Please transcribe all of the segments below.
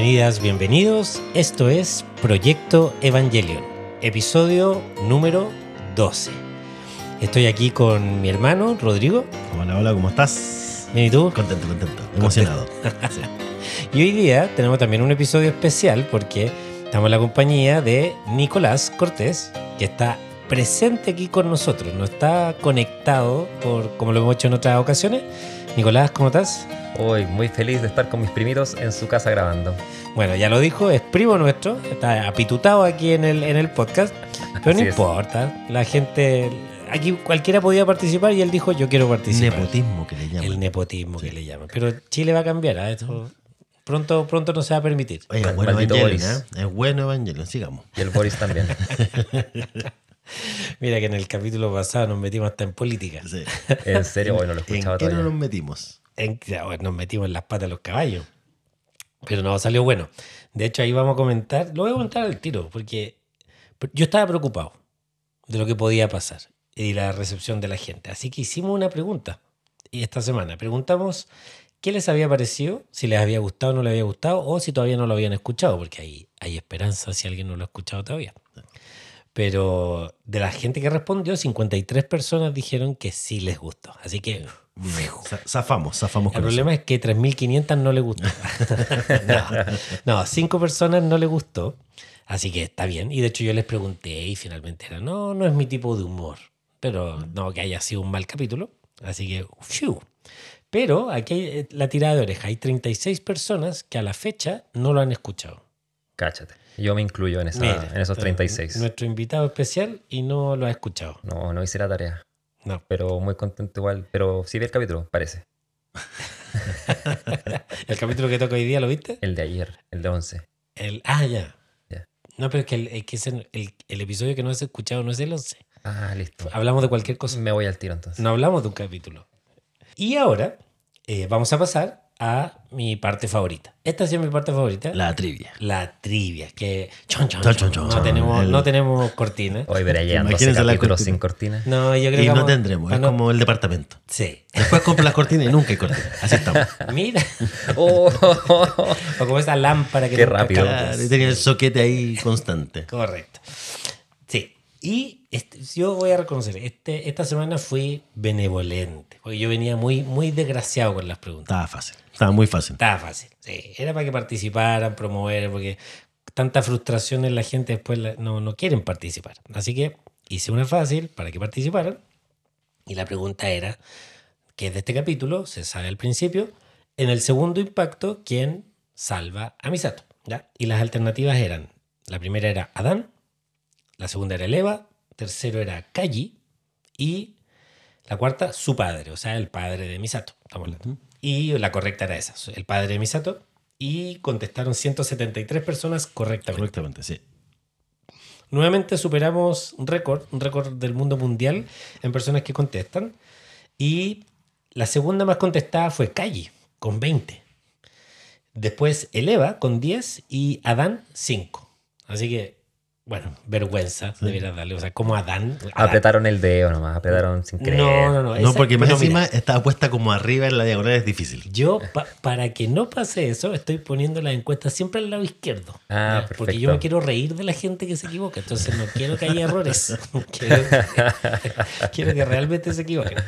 Bienvenidas, bienvenidos. Esto es Proyecto Evangelion, episodio número 12. Estoy aquí con mi hermano Rodrigo. Hola, hola, ¿cómo estás? Bien, ¿y tú? Contento, contento, emocionado. Sí. Y hoy día tenemos también un episodio especial porque estamos en la compañía de Nicolás Cortés, que está presente aquí con nosotros, no está conectado por como lo hemos hecho en otras ocasiones. Nicolás, ¿cómo estás? Hoy muy feliz de estar con mis primitos en su casa grabando. Bueno, ya lo dijo, es primo nuestro, está apitutado aquí en el, en el podcast, pero no es. importa, la gente, aquí cualquiera podía participar y él dijo yo quiero participar. Nepotismo que le llaman. El nepotismo que Sí. le llaman. Pero Chile va a cambiar, ¿ah? Esto pronto, pronto no se va a permitir. Oye, es bueno Evangelion. ¿eh? Es bueno Evangelion, sigamos. Y el Boris también. Mira que en el capítulo pasado nos metimos hasta en política. Sí. En serio, hoy no lo ¿En escuchaba qué no todavía. nos metimos? En- bueno, nos metimos en las patas de los caballos. Pero no, salió bueno. De hecho, ahí vamos a comentar, lo voy a comentar al tiro, porque yo estaba preocupado de lo que podía pasar y la recepción de la gente. Así que hicimos una pregunta y esta semana. Preguntamos qué les había parecido, si les había gustado o no les había gustado, o si todavía no lo habían escuchado, porque hay, hay esperanza si alguien no lo ha escuchado todavía. Pero de la gente que respondió, 53 personas dijeron que sí les gustó. Así que Zafamos, zafamos el con eso. problema es que 3.500 no le gustó. no, no, 5 personas no le gustó. Así que está bien. Y de hecho yo les pregunté y finalmente era, no, no es mi tipo de humor. Pero no que haya sido un mal capítulo. Así que, fiu. Pero aquí hay eh, la tirada de oreja. Hay 36 personas que a la fecha no lo han escuchado. Cáchate. Yo me incluyo en, esa, Mira, en esos pero 36. Nuestro invitado especial y no lo ha escuchado. No, no hice la tarea. No. Pero muy contento igual. Pero sí vi el capítulo, parece. El capítulo que toca hoy día, ¿lo viste? El de ayer, el de 11. El, ah, ya. No, pero es que, el, es que ese- el, el episodio que no has escuchado no es el 11. Ah, listo. Hablamos de cualquier cosa. Me voy al tiro entonces. No hablamos de un capítulo. Y ahora eh, vamos a pasar a mi parte favorita. Esta sí es mi parte favorita. La, La trivia. trivia, que chon, chon, Chon, chon. chon, no, tenemos, El- no tenemos cortina. Hoy veré ya 12 Imagínense la capítulos cortina. sin cortina. No, yo creo Y que no vamos- tendremos, ah, es no. como el departamento. Sí. Después compras las cortinas y nunca hay cortina. Así estamos. Mira. Oh, O como esa lámpara que Qué rápido. Claro, y tenía el soquete ahí constante. Correcto. Sí. Y este- yo voy a reconocer, este, esta semana fui benevolente, porque yo venía muy, muy desgraciado con las preguntas. Estaba fácil. Estaba muy fácil. Estaba fácil. Sí, era para que participaran, promover, porque tanta frustración en la gente después la- no, no quieren participar. Así que hice una fácil para que participaran. Y la pregunta era, que es de este capítulo, se sabe al principio, en el segundo impacto, ¿quién salva a Misato? ¿Ya? Y las alternativas eran, la primera era Adán, la segunda era Eleva, tercero era Kaji y la cuarta, su padre, o sea, el padre de Misato. Estamos hablando. Y la correcta era esa, el padre de Misato. Y contestaron 173 personas correctamente. Correctamente, sí. Nuevamente superamos un récord, un récord del mundo mundial en personas que contestan. Y la segunda más contestada fue Kaji, con 20. Después Eleva, con 10. Y Adán, 5. Así que, bueno, vergüenza debería darle. O sea, como Adán. Adán. apretaron el dedo nomás, apretaron sin creer. No, no, no. No, porque más pero mira, encima estaba puesta como arriba en la diagonal, es difícil. Yo, pa- para que no pase eso, estoy poniendo la encuesta siempre al lado izquierdo. Ah, ¿ya? Porque perfecto. yo me quiero reír de la gente que se equivoca. Entonces no quiero que haya errores. quiero, quiero que realmente se equivoquen.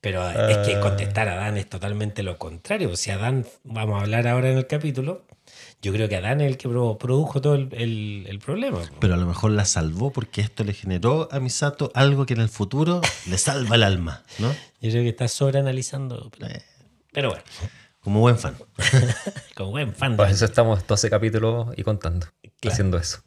Pero es que contestar a Adán es totalmente lo contrario. Si Adán, vamos a hablar ahora en el capítulo, yo creo que Adán es el que pro- produjo todo el, el- el problema. Pero a lo mejor la salvó porque esto le generó a Misato algo que en el futuro le salva el alma, ¿no? Yo creo que está sobreanalizando. Pero, Eh. pero bueno, Como buen fan. como buen fan. de Por eso estamos 12 capítulos y contando. Claro. Haciendo eso.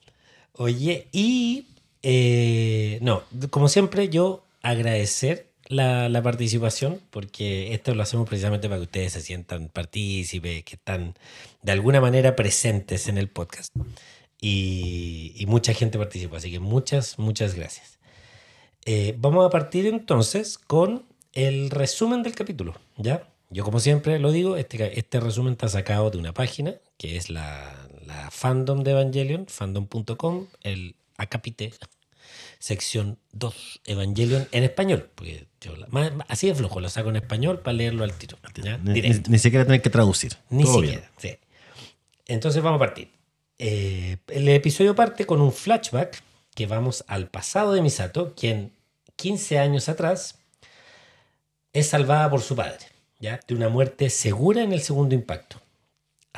Oye, y eh, no, como siempre, yo agradecer la, la participación, porque esto lo hacemos precisamente para que ustedes se sientan partícipes, que están de alguna manera presentes en el podcast. Y, y mucha gente participó, así que muchas, muchas gracias. Eh, vamos a partir entonces con el resumen del capítulo, ¿ya? Yo como siempre lo digo, este, este resumen está sacado de una página que es la, la fandom de Evangelion, fandom.com, el acápite sección 2, Evangelion en español, porque yo la- más- así de flojo, lo saco en español para leerlo al tiro. ¿ya? Ni, Directo. ni- ni siquiera tener que traducir. Ni Todo siquiera. sí. Entonces vamos a partir. Eh, el episodio parte con un flashback que vamos al pasado de Misato, quien 15 años atrás es salvada por su padre, ¿ya? De una muerte segura en el segundo impacto.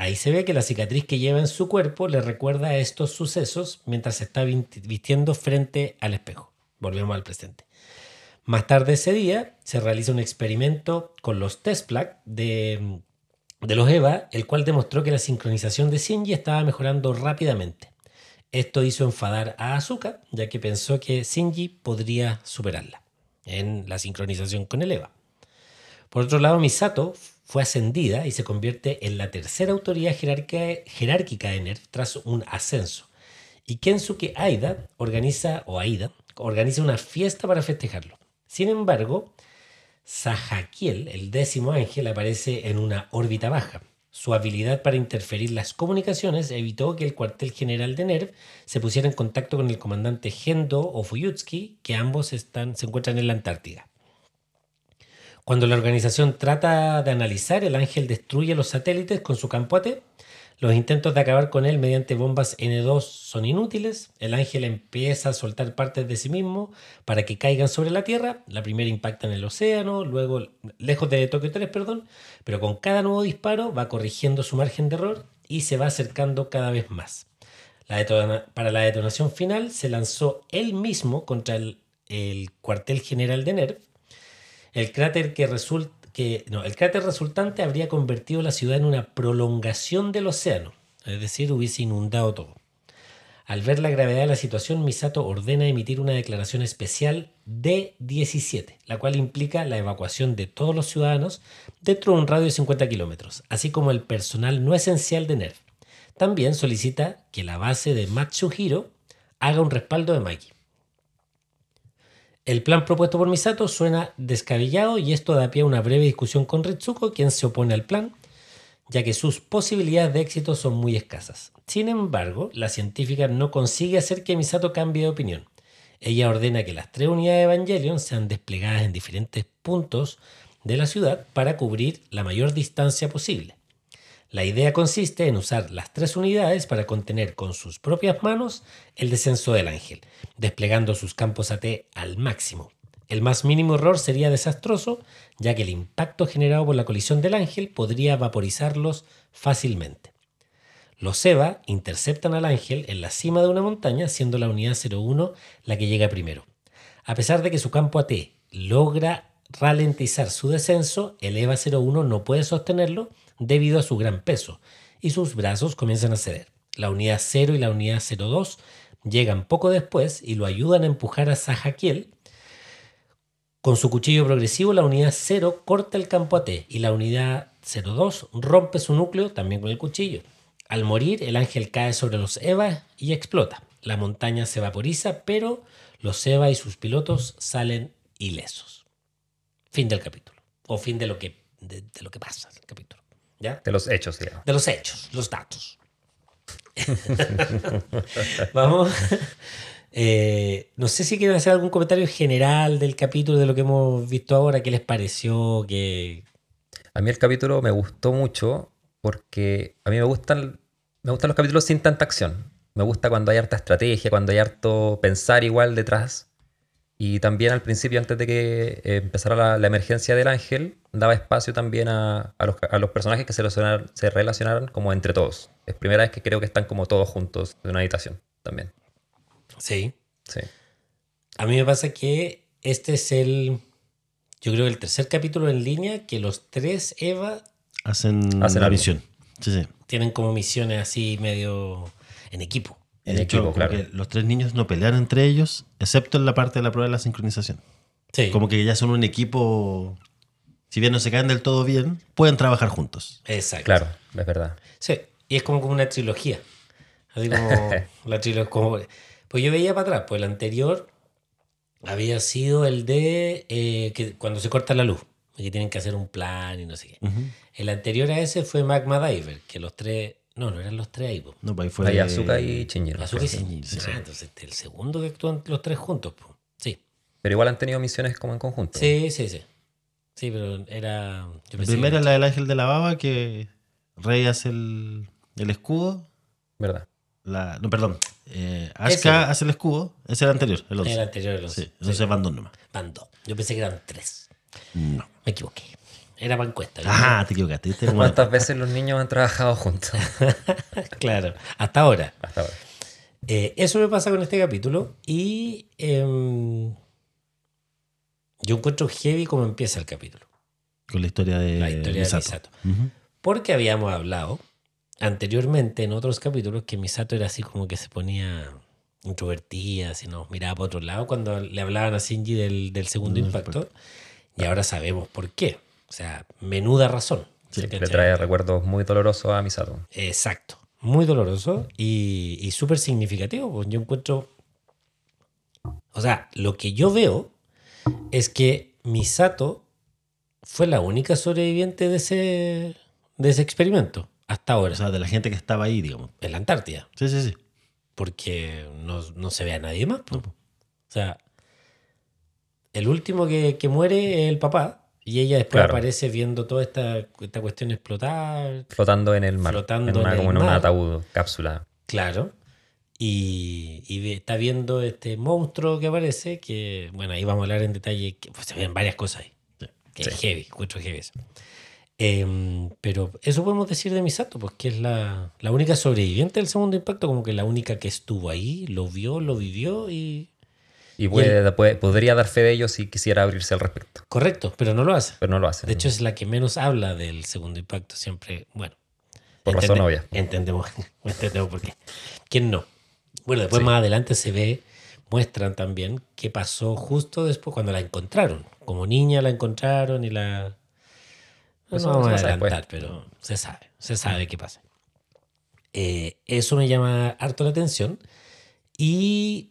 Ahí se ve que la cicatriz que lleva en su cuerpo le recuerda a estos sucesos mientras se está vistiendo frente al espejo. Volvemos al presente. Más tarde ese día se realiza un experimento con los test de, de los EVA, el cual demostró que la sincronización de Shinji estaba mejorando rápidamente. Esto hizo enfadar a Asuka, ya que pensó que Shinji podría superarla en la sincronización con el EVA. Por otro lado, Misato fue ascendida y se convierte en la tercera autoridad jerárquica de NERF tras un ascenso. Y Kensuke Aida organiza, o Aida, organiza una fiesta para festejarlo. Sin embargo, Sahakiel, el décimo ángel, aparece en una órbita baja. Su habilidad para interferir las comunicaciones evitó que el cuartel general de NERV se pusiera en contacto con el comandante Gendo o que ambos se encuentran en la Antártida. Cuando la organización trata de analizar, el ángel destruye los satélites con su campo AT. Los intentos de acabar con él mediante bombas N2 son inútiles. El ángel empieza a soltar partes de sí mismo para que caigan sobre la Tierra. La primera impacta en el océano, luego lejos de Tokio 3, perdón. Pero con cada nuevo disparo va corrigiendo su margen de error y se va acercando cada vez más. para la detonación final se lanzó él mismo contra el, el cuartel general de NERV el cráter que que no, el cráter resultante habría convertido la ciudad en una prolongación del océano, es decir, hubiese inundado todo. Al ver la gravedad de la situación, Misato ordena emitir una declaración especial D-17, la cual implica la evacuación de todos los ciudadanos dentro de un radio de 50 kilómetros, así como el personal no esencial de NERV. También solicita que la base de Matsuhiro haga un respaldo de Maki. El plan propuesto por Misato suena descabellado y esto da pie a una breve discusión con Ritsuko, quien se opone al plan, ya que sus posibilidades de éxito son muy escasas. Sin embargo, la científica no consigue hacer que Misato cambie de opinión. Ella ordena que las tres unidades de Evangelion sean desplegadas en diferentes puntos de la ciudad para cubrir la mayor distancia posible. La idea consiste en usar las tres unidades para contener con sus propias manos el descenso del ángel, desplegando sus campos AT al máximo. El más mínimo error sería desastroso, ya que el impacto generado por la colisión del ángel podría vaporizarlos fácilmente. Los EVA interceptan al ángel en la cima de una montaña, siendo la unidad 01 la que llega primero. A pesar de que su campo AT logra ralentizar su descenso, el EVA 01 no puede sostenerlo debido a su gran peso, y sus brazos comienzan a ceder. La unidad 0 y la unidad 02 llegan poco después y lo ayudan a empujar a Sahakiel. Con su cuchillo progresivo, la unidad 0 corta el campo AT y la unidad 02 rompe su núcleo también con el cuchillo. Al morir, el ángel cae sobre los Eva y explota. La montaña se vaporiza, pero los Eva y sus pilotos salen ilesos. Fin del capítulo. O fin de lo que, de, de lo que pasa en el capítulo. De los hechos, digamos. De los hechos, los datos. Vamos. Eh, no sé si quieren hacer algún comentario general del capítulo, de lo que hemos visto ahora. ¿Qué les pareció? Que... A mí el capítulo me gustó mucho porque a mí me gustan, me gustan los capítulos sin tanta acción. Me gusta cuando hay harta estrategia, cuando hay harto pensar igual detrás. Y también al principio, antes de que eh, empezara la, emergencia del ángel, daba espacio también a, los, personajes que se, se relacionaran como entre todos. Es primera vez que creo que están como todos juntos en una habitación también. Sí. Sí. A mí me pasa que este es el, yo creo, el tercer capítulo en línea que los tres Eva hacen, hacen la misión. Sí, sí. Tienen como misiones así medio en equipo. En equipo, claro. los tres niños no pelean entre ellos, excepto en la parte de la prueba de la sincronización. Sí. Como que ya son un equipo, si bien no se caen del todo bien, pueden trabajar juntos. Exacto. Claro, es verdad. Sí, y es como, como una trilogía. Así como la trilogía. Como, pues yo veía para atrás, pues el anterior había sido el de eh, que cuando se corta la luz, que tienen que hacer un plan y no sé qué. El anterior a ese fue Magma Diver, que los tres no, no eran los tres ahí. No, pues ahí fue. Ahí Azuka y Shinjiro. Azuka y Shinjiro. Ah, entonces este, el segundo que actúan los tres juntos. Sí. Pero igual han tenido misiones como en conjunto. Sí, sí, sí. Sí, pero era. la primera es la del ángel de la baba, que Rey hace el, el escudo. ¿Verdad? La, no, perdón. Eh. Asuka hace el escudo. Ese es el anterior, el 11. El anterior de los. Sí, entonces van dos nomás. Van dos. Yo pensé que eran tres. No. Me equivoqué. Era para encuesta. ¿no? Ajá, te equivocaste. Como- ¿Cuántas veces los niños han trabajado juntos? claro. Hasta ahora. Hasta ahora. Eh, eso me pasa con este capítulo y em, yo encuentro heavy cómo empieza el capítulo. Con la historia de La historia de Misato. Misato. Ujú. Porque habíamos hablado anteriormente en otros capítulos que Misato era así como que se ponía introvertida, así nos miraba para otro lado cuando le hablaban a Shinji del, del segundo Del impacto. Y ahora sabemos por qué. O sea, menuda razón. Le trae recuerdos muy dolorosos a Misato. Exacto. Muy doloroso y, y súper significativo. Pues yo encuentro. O sea, lo que yo veo es que Misato fue la única sobreviviente de ese, de ese experimento hasta ahora, O sea, de la gente que estaba ahí, digamos. en la Antártida. Sí, sí, sí. Porque no, no se ve a nadie más. po. O sea, el último que, que muere es el papá. Y ella después Claro. aparece viendo toda esta, esta cuestión explotar, Flotando en el mar. Flotando en una, en el como en un ataúd, cápsula. Claro. Y, y está viendo este monstruo que aparece, que, bueno, ahí vamos a hablar en detalle, que pues, se ven varias cosas ahí. Que es Sí. heavy, encuentro heavy eso. Em, pero eso podemos decir de Misato, porque es la, la única sobreviviente del segundo impacto, como que la única que estuvo ahí, lo vio, lo vivió y... Y puede- puede- podría dar fe de ello si quisiera abrirse al respecto. Correcto, pero no lo hace. Pero no lo hace. De hecho, es la que menos habla del segundo impacto, siempre, bueno. Por razón Entende- obvia. Entendemos, entendemos por qué. ¿Quién no? Bueno, después Sí. más adelante se ve, muestran también qué pasó justo después cuando la encontraron. Como niña la encontraron y la... No Eso vamos a adelantar, pero se sabe, se sabe qué pasa. Eh, eso me llama harto la atención. Y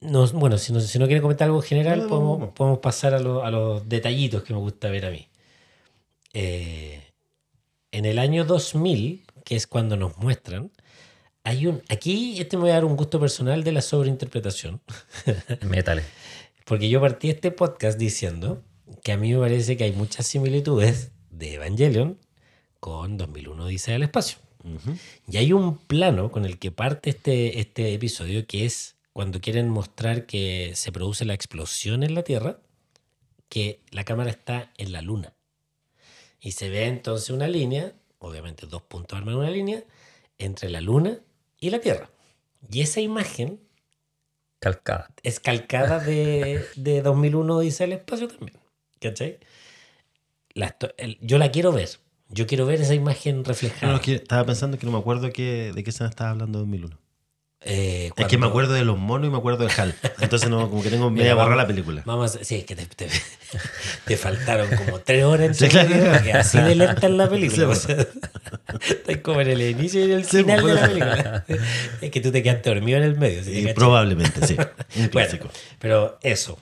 nos, bueno, si no, si no quieren comentar algo general, No, no, podemos, no. podemos pasar a, lo- a los detallitos que me gusta ver a mí. Eh, en el año 2000, que es cuando nos muestran, hay un. Aquí este me voy a dar un gusto personal de la sobreinterpretación, Métale. porque yo partí este podcast diciendo que a mí me parece que hay muchas similitudes de Evangelion con 2001 Dice del Espacio. Y hay un plano con el que parte este, este episodio que es cuando quieren mostrar que se produce la explosión en la Tierra, que la cámara está en la Luna. Y se ve entonces una línea, obviamente dos puntos arman una línea, entre la Luna y la Tierra. Y esa imagen Calcada. es calcada de, de 2001 Dice el Espacio también. ¿Cachai? La el- yo la quiero ver. Yo quiero ver esa imagen reflejada. no, es que estaba pensando que no me acuerdo que, de qué escena estaba hablando en 2001. Eh, Es que me acuerdo de los monos y me acuerdo de Hal. Entonces, no, como que tengo media borrada la película. Vamos a- sí, es que te, te- te faltaron como tres horas en Sí, claro. porque así de lenta es la película. Sí, o sea, estás como en el inicio y en el Sí, final de la película. Es que tú te quedaste dormido en el medio. ¿sí te Y probablemente, sí. Un Bueno, clásico. pero eso.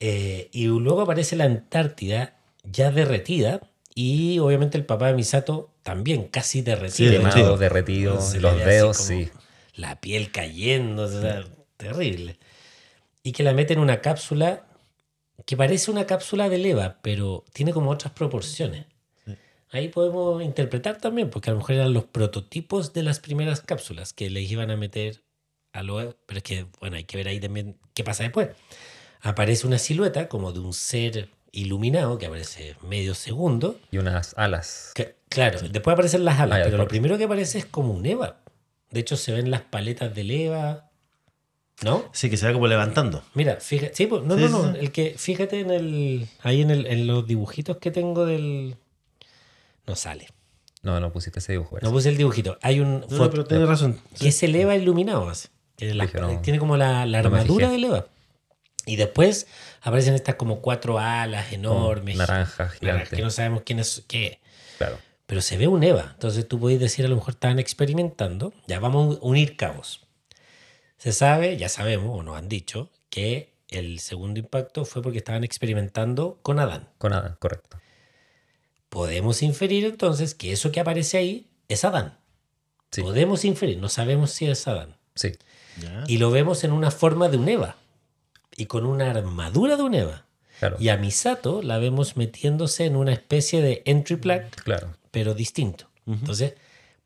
Eh, y luego aparece la Antártida ya derretida y obviamente el papá de Misato también casi derretido. Sí, Quemado, sí. derretido, los dedos, como sí. La piel cayendo, o sea, terrible. Y que la mete en una cápsula que parece una cápsula de leva, pero tiene como otras proporciones. Ahí podemos interpretar también, porque a lo mejor eran los prototipos de las primeras cápsulas que les iban a meter a lo... Pero es que, bueno, hay que ver ahí también qué pasa después. Aparece una silueta como de un ser iluminado que aparece medio segundo. Y unas alas. Que- claro, después aparecen las alas, Ah, pero lo primero que aparece es como un Eva. De hecho, se ven las paletas del Eva. ¿No? Sí, que se va como levantando. Mira, fíjate. Sí, pues, no, Sí, no, sí, no. sí. El que, fíjate en el. Ahí en, el, en los dibujitos que tengo del. No sale. No, no pusiste ese dibujo. No puse el dibujito. Hay un. No, pero tienes razón. que es el Eva iluminado. así. Que la- Dije, no. tiene como la, la armadura del Eva. Y después aparecen estas como cuatro alas enormes. Naranja, naranjas, gigante. Que no sabemos quién es qué. Claro. Pero se ve un Eva. Entonces tú podés decir, a lo mejor estaban experimentando. Ya vamos a unir cabos. Se sabe, ya sabemos, o nos han dicho, que el segundo impacto fue porque estaban experimentando con Adán. Con nada, correcto. Podemos inferir entonces que eso que aparece ahí es Adán. Sí. Podemos inferir, no sabemos si es Adán. Sí. Y lo vemos en una forma de un Eva. Y con una armadura de un Eva. Claro. Y a Misato la vemos metiéndose en una especie de entry plaque Claro. Pero distinto. Entonces,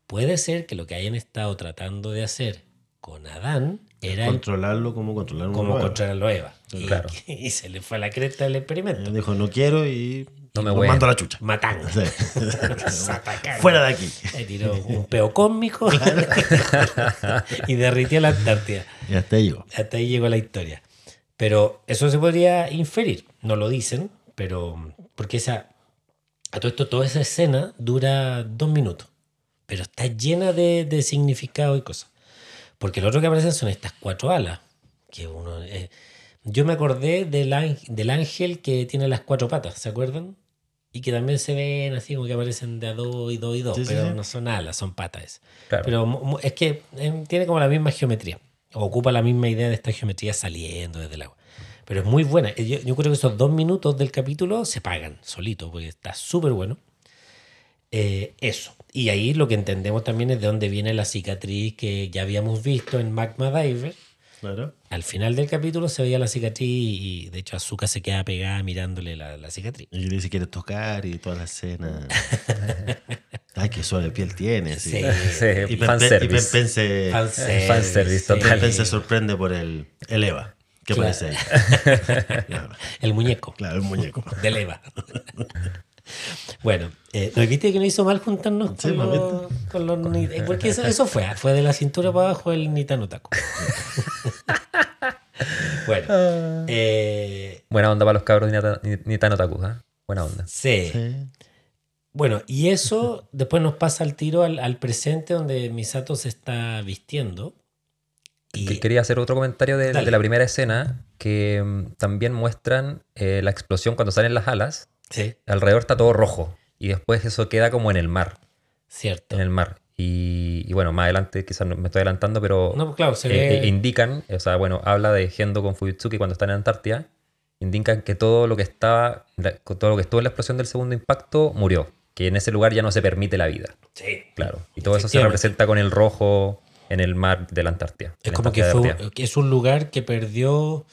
puede ser que lo que hayan estado tratando de hacer con Adán era el- Controlarlo como controlar un como controlarlo a Eva. Y, Claro. y se le fue a la cresta el experimento. Él dijo, no quiero y No me voy. mando a la chucha. Sí. Satacán. Fuera de aquí. Le tiró un peo cósmico y derritió la Antártida. Y hasta ahí llegó. Hasta ahí llegó la historia. Pero eso se podría inferir. No lo dicen, pero. Porque esa. A todo esto, toda esa escena dura dos minutos. Pero está llena de, de significado y cosas. Porque lo otro que aparecen son estas cuatro alas. Que uno. eh, yo me acordé del, ángel, del ángel que tiene las cuatro patas, ¿se acuerdan? Y que también se ven así como que aparecen de a dos y dos y dos, Sí, pero sí. no son alas, son patas. Claro. Pero es que eh, tiene como la misma geometría. Ocupa la misma idea de esta geometría saliendo desde el agua. Pero es muy buena. Yo, yo creo que esos dos minutos del capítulo se pagan solito, porque está súper bueno. Eh, eso. Y ahí lo que entendemos también es de dónde viene la cicatriz que ya habíamos visto en Magma Diver. Claro. Al final del capítulo se veía la cicatriz y de hecho Azuka se queda pegada mirándole la, la cicatriz. Y le dice quiere tocar y toda la escena. Ay, qué suave piel tiene. Sí. Sí. Sí, Y Pen- y Pen- Pen se- Fanservice, fanservice sí. total. Pen se sorprende por el, el Eva. Que Claro. ahí. Claro, El muñeco claro, el muñeco. del Eva. bueno, eh, ¿no viste que no hizo mal juntarnos Sí, con, ¿me los, con los ni- eh, Porque eso, eso fue, ah, fue de la cintura para abajo el Nitano Taco. bueno, eh, Buena onda para los cabros de Nita- Ni- Nitano Taku, ¿ah? Buena onda. sí. Sí. Bueno, y eso después nos pasa al tiro al, al presente donde Misato se está vistiendo. Y, Que- Quería hacer otro comentario de, la primera escena, que mm, también muestran eh, la explosión cuando salen las alas. sí, Alrededor está todo rojo. Y después eso queda como en el mar. cierto. En el mar. Y, y bueno, más adelante quizás me estoy adelantando, pero No, pues claro, se eh, ve... eh, indican, o sea, bueno, habla de Gendo con Fujitsuki cuando están en Antártida, indican que todo lo que estaba, todo lo que estuvo en la explosión del segundo impacto murió, que en ese lugar ya no se permite la vida, sí. claro. Y todo eso se representa con el rojo en el mar de la Antártida. Es la como que, fue, es un lugar que perdió,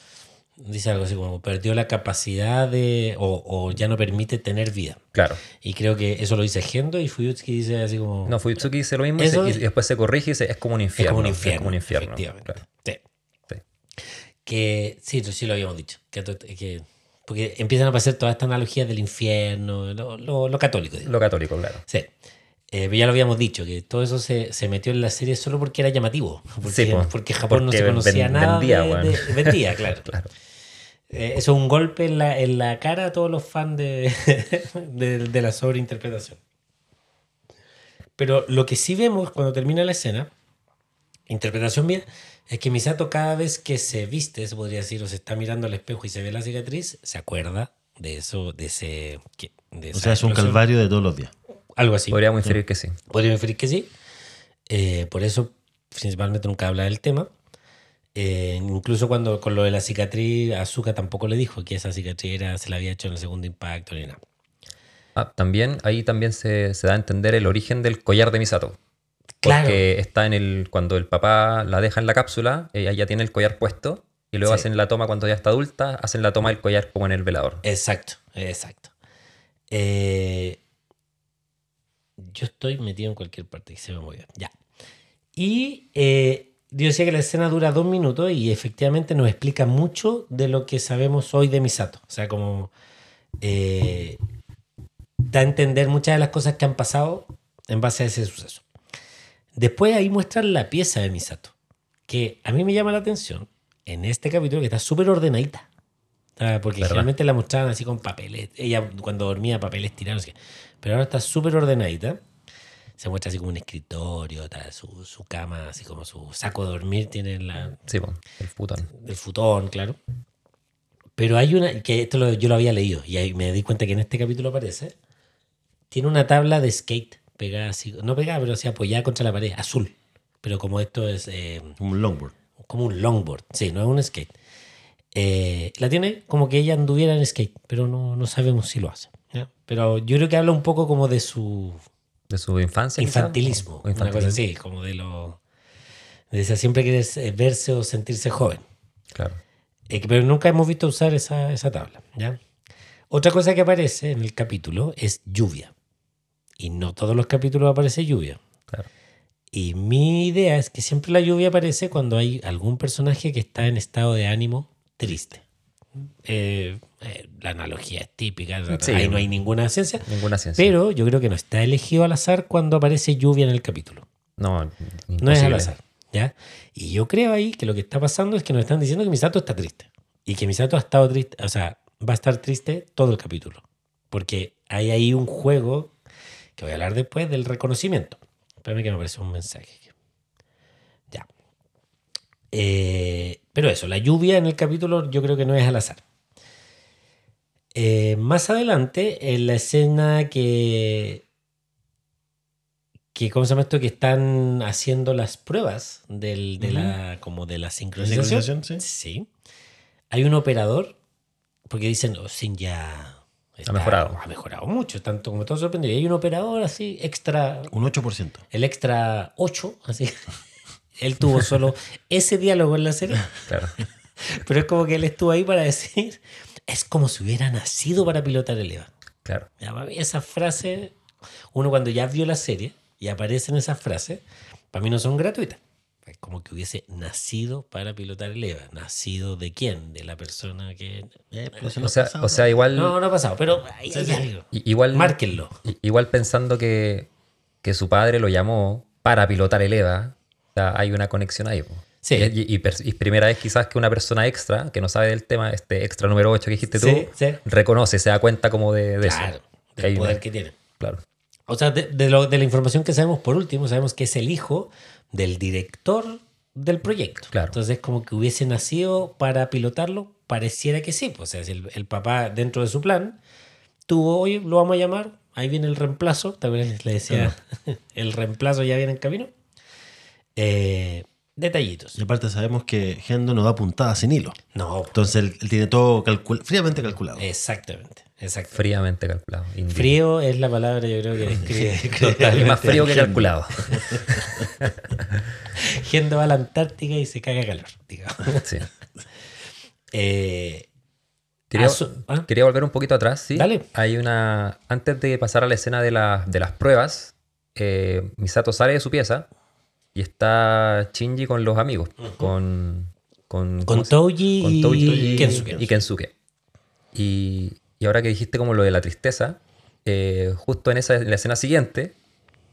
dice algo así como, perdió la capacidad de, o, o ya no permite tener vida. Claro. Y creo que eso lo dice Gendo y Fuyutsuki dice así como... No, Fujitsuki dice lo mismo y, Eso se- y es- después se corrige y dice es como un es infierno. como un infierno. Es como un infierno. efectivamente. claro. Sí. Sí. Que sí, sí lo habíamos dicho. Que, que- porque empiezan a aparecer todas estas analogías del infierno, lo, lo- lo católico. Lo católico, claro. Sí. Eh, ya lo habíamos dicho, que todo eso se, se metió en la serie solo porque era llamativo. Porque, Sí, po. porque Japón no se conocía ven- nada. vendía, de- weón. de- vendía, claro. Claro. Eh, eso es un golpe en la, en la cara a todos los fans de, de, de la sobreinterpretación. Pero lo que sí vemos cuando termina la escena, interpretación mía, es que Misato cada vez que se viste, se podría decir, o se está mirando al espejo y se ve la cicatriz, se acuerda de eso, de ese... O sea, es un calvario de todos los días. Algo así. Podríamos inferir que sí. Podría inferir que sí. Eh, por eso, principalmente, nunca habla del tema. Eh, incluso cuando con lo de la cicatriz, Azuka tampoco le dijo que esa cicatriz era, se la había hecho en el segundo impacto ni nada. Ah, también, ahí también se, se da a entender el origen del collar de Misato. Claro. Porque está en el. Cuando el papá la deja en la cápsula, ella ya tiene el collar puesto. Y luego Sí. hacen la toma cuando ya está adulta, hacen la toma del collar como en el velador. Exacto, exacto. Eh, yo estoy metido en cualquier parte que se me mueva. Ya. Y eh, yo decía que la escena dura dos minutos y efectivamente nos explica mucho de lo que sabemos hoy de Misato. O sea, como eh, da a entender muchas de las cosas que han pasado en base a ese suceso. Después ahí muestran la pieza de Misato, que a mí me llama la atención en este capítulo que está súper ordenadita. Porque ¿Verdad? generalmente la mostraban así con papeles. Ella cuando dormía papeles tirados. Pero ahora está súper ordenadita. Se muestra así como un escritorio, está su, su cama, así como su saco de dormir tiene la, Sí, po, el futón. el futón, claro. Pero hay una, que esto lo- yo lo había leído y ahí me di cuenta que en este capítulo aparece. Tiene una tabla de skate pegada así, no pegada, pero así apoyada contra la pared, azul. Pero como esto es eh, Como un longboard. como un longboard, sí, no es un skate. Eh, la tiene como que ella anduviera en skate, pero no, no sabemos si lo hace. ¿ya? Pero yo creo que habla un poco como de su De su infancia. infantilismo, o una cosa infantilismo. así, como de lo... De esa, siempre quieres eh, verse o sentirse joven. Claro. Eh, pero nunca hemos visto usar esa, esa tabla. ¿ya? Otra cosa que aparece en el capítulo es lluvia. Y no todos los capítulos aparece lluvia. Claro. Y mi idea es que siempre la lluvia aparece cuando hay algún personaje que está en estado de ánimo triste. Eh, eh, la analogía es típica, Sí. ahí no hay ninguna ciencia. Ninguna ciencia. Pero yo creo que no está elegido al azar cuando aparece lluvia en el capítulo. no, No es al azar. ¿ya? Y yo creo ahí que lo que está pasando es que nos están diciendo que Misato está triste. Y que Misato ha estado triste, o sea, va a estar triste todo el capítulo. Porque hay ahí un juego que voy a hablar después del reconocimiento. Espérame que me apareció un mensaje. Ya. Eh, pero eso, la lluvia en el capítulo yo creo que no es al azar. Eh, más adelante, en la escena que que, ¿cómo se llama esto? Que están haciendo las pruebas del, de la, como de la sincronización. sincronización, sí. Sí. Hay un operador, porque dicen, oh, Sin ya está- mejorado. Ha mejorado mucho, tanto como todo sorprendido. Y hay un operador así, extra, Un 8%. el extra 8, así. Él tuvo solo ese diálogo en la serie, Claro. pero es como que él estuvo ahí para decir, es como si hubiera nacido para pilotar el EVA. Claro. Esa frase, uno cuando ya vio la serie y aparecen esas frases, para mí no son gratuitas. Es como que hubiese nacido para pilotar el EVA. ¿Nacido de quién? De la persona que... Eh, pero eso O no sea, pasado, o sea, igual, No, no ha pasado, pero ahí algo. igual, Márquenlo. igual pensando que, que su padre lo llamó para pilotar el EVA, sea, hay una conexión ahí. po. Sí. Y, y per- y primera vez quizás que una persona extra, que no sabe del tema, este extra número 8 que dijiste tú, Sí, sí. reconoce, se da cuenta como de, de Claro, eso. Del poder una- que tiene. Claro. O sea, de, de lo- de la información que sabemos por último, sabemos que es el hijo del director del proyecto. Claro. Entonces, como que hubiese nacido para pilotarlo, pareciera que sí. Pues, o sea, si el, el papá dentro de su plan tuvo, oye, lo vamos a llamar, ahí viene el reemplazo, también le decía, el reemplazo ya viene en camino. Eh, detallitos. Y aparte sabemos que Gendo no da puntada sin hilo. No, Entonces él, él tiene todo calcul- fríamente calculado. exactamente. exactamente. Fríamente calculado. Frío es la palabra, yo creo que describe más frío que calculado. Gente va a la Antártica y se caga calor, digamos. Sí. Eh, Quería, ¿ah? quería volver un poquito atrás, ¿sí? Dale. Hay una. Antes de pasar a la escena de, la- de las pruebas, eh, Misato sale de su pieza y está Shinji con los amigos. Con. Con, Con ¿cómo se- Touji y Kensuke. Y Kensuke. Y, y ahora que dijiste como lo de la tristeza, eh, justo en, esa, en la escena siguiente,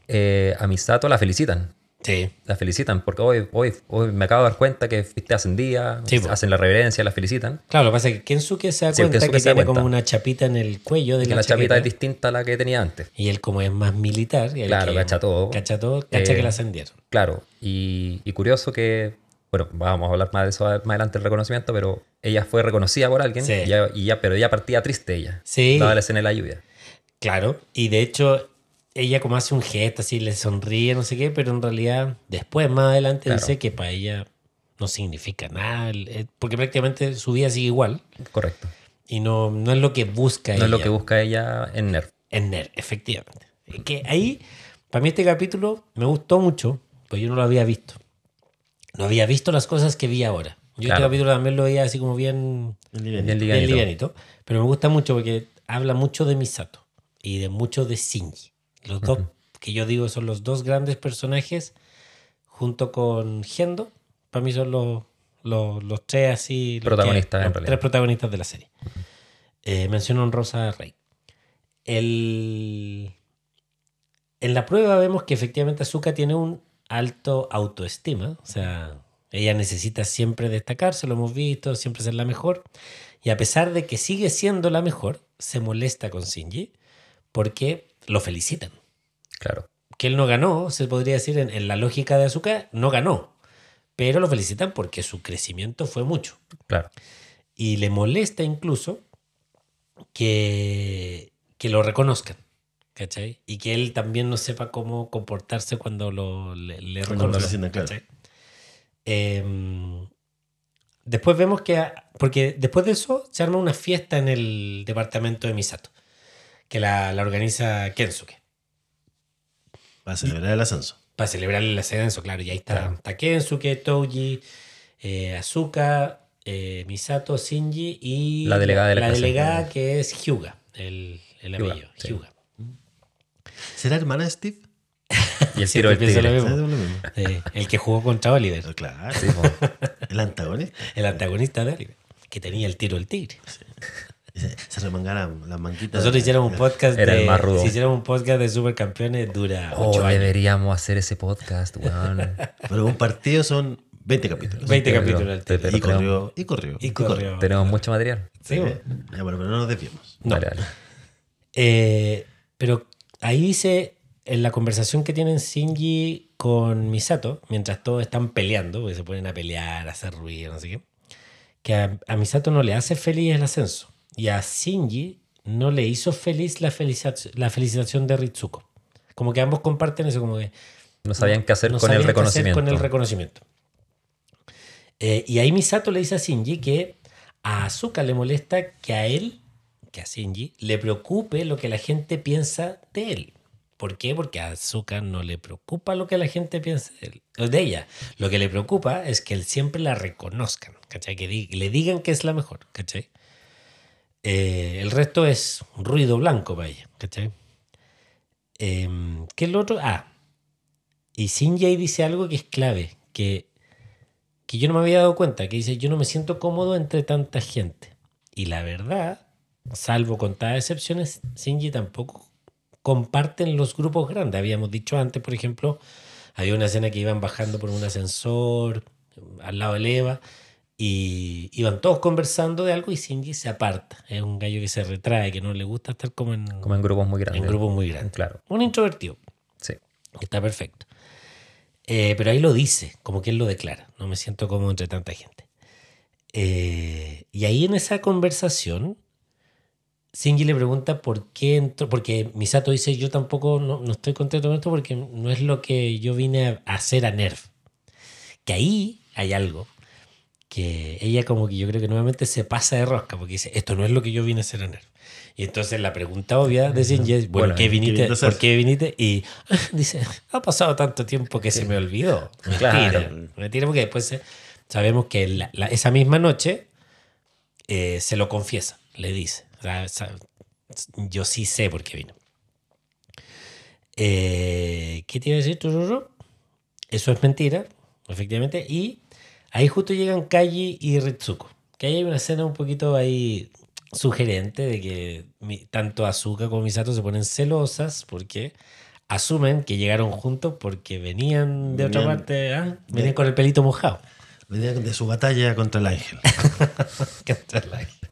eh, a Misato la felicitan. Sí. La felicitan porque hoy, hoy, hoy me acabo de dar cuenta que Sí, po. hacen la reverencia, la felicitan. Claro, lo que pasa es que Kensuke se da Sí, cuenta que da tiene cuenta. como una chapita en el cuello de Que la, la chapita chaqueta. es distinta a la que tenía antes. Y él como es más militar, Claro, que cacha todo. Cacha todo, cacha Eh, que la ascendieron. Claro, y, y curioso que, bueno, vamos a hablar más de eso más adelante el reconocimiento, pero ella fue reconocida por alguien, Sí. y ya, y ya- pero ella partía triste ella, Sí. dada la escena de la lluvia. Claro, y de hecho ella como hace un gesto así, le sonríe, no sé qué, pero en realidad después, más adelante, Claro. dice que para ella no significa nada, eh, porque prácticamente su vida sigue igual Correcto. y no, no es lo que busca No ella. es lo que busca ella en Nerf. En Ner, efectivamente. Que ahí, para mí este capítulo me gustó mucho, pues yo no lo había visto. No había visto las cosas que vi ahora. Yo Claro. este capítulo también lo veía así como bien. Bien bien livianito. livianito. Pero me gusta mucho porque habla mucho de Misato y de mucho de Shinji. Los dos, que yo digo, son los dos grandes personajes junto con Gendo. Para mí son los, los, los tres así... los Protagonistas, que- los. Tres protagonistas de la serie. Eh, menciono a Rosa Rey. El... En la prueba vemos que efectivamente Azuka tiene un alto autoestima. O sea, ella necesita siempre destacarse, lo hemos visto, siempre ser la mejor. Y a pesar de que sigue siendo la mejor, se molesta con Shinji porque lo felicitan. Claro, Que él no ganó, se podría decir en, en la lógica de Azuka, no ganó. Pero lo felicitan porque su crecimiento fue mucho. claro. Y le molesta incluso que, que lo reconozcan. ¿Cachai? Y que él también no sepa cómo comportarse cuando lo, le, le. Em, después vemos que. Porque después de eso se arma una fiesta en el departamento de Misato. Que la, la organiza Kensuke. Para celebrar el ascenso. Para celebrar el ascenso, claro. Y ahí está, Claro. está Kensuke, Touji, eh, Asuka, eh, Misato, Shinji y La delegada de la la delegada que es Hyuga, el, el apellido. sí. Hyuga. ¿Será hermana de Steve? Y el tiro del pienso tigre. lo ¿Sabes mismo. lo mismo? Sí, el que jugó contra Oliver, Claro. Sí, po. El antagonista. el antagonista de Oliver, que tenía el tiro del tigre. Y Se, se remangaron las manquitas. Nosotros hiciéramos un podcast Era de. el más rudo. Si hiciéramos un podcast de supercampeones, dura Oh, 8 años. deberíamos hacer ese podcast, weón. Pero un partido son 20 capítulos. 20 Pero- capítulos y, corrió, y corrió. Y corrió. Tenemos mucho material. Sí, bueno. Ya, bueno, pero no nos desviemos. No. Eh, pero ahí dice, en la conversación que tienen Shinji con Misato, mientras todos están peleando, porque se ponen a pelear, a hacer ruido, no sé qué, que a, a Misato no le hace feliz el ascenso. Y a Shinji no le hizo feliz la, felicitación, la felicitación de Ritsuko. Como que ambos comparten eso, como que No sabían qué hacer no con el sabían qué hacer reconocimiento. con el reconocimiento. Eh, y ahí Misato le dice a Shinji que a Azuka le molesta que a él, que a Shinji, le preocupe lo que la gente piensa de él. ¿Por qué? Porque a Azuka no le preocupa lo que la gente piensa de, él, de ella. Lo que le preocupa es que él siempre la reconozcan, ¿cachai? Que le digan que es la mejor, ¿cachai? Eh, el resto es ruido blanco para ella, ¿cachai? Em, ¿Qué es lo otro? Ah, y Shinji dice algo que es clave, que, que yo no me había dado cuenta, que dice, yo no me siento cómodo entre tanta gente. Y la verdad, salvo contadas excepciones, Shinji tampoco comparten los grupos grandes. Habíamos dicho antes, por ejemplo, había una escena que iban bajando por un ascensor al lado de Eva y iban todos conversando de algo y Shinji se aparta. Es un gallo que se retrae, que no le gusta estar como en, Como en grupos muy grandes. en grupos muy grandes. Claro, Un introvertido. sí. Está perfecto. Eh, pero ahí lo dice, como que él lo declara. No me siento cómodo entre tanta gente. Eh, y ahí en esa conversación, Shinji le pregunta por qué entró. Porque Misato dice: Yo tampoco no, no estoy contento con esto porque no es lo que yo vine a hacer a Nerf. Que ahí hay algo que ella, como que yo creo que nuevamente se pasa de rosca porque dice: Esto no es lo que yo vine a hacer a Nerf. Y entonces la pregunta obvia de es: Bueno, Bueno, ¿qué ¿qué viniste? ¿Por qué viniste? Y dice: Ha pasado tanto tiempo que se me olvidó. Claro. Mentira. Mentira, porque después sabemos que la- la- esa misma noche eh, se lo confiesa, le dice. O sea, sa- yo sí sé por qué vino. Eh, ¿Qué te iba a decir? Eso es mentira, efectivamente. Y ahí justo llegan Kaji y Ritsuko. Que ahí hay una escena un poquito ahí sugerente de que mi- tanto Azuka como Misato se ponen celosas porque asumen que llegaron juntos porque venían de otra Venían- parte, ¿ah? venían con el pelito mojado. Venía de su batalla contra el ángel. Contra el ángel.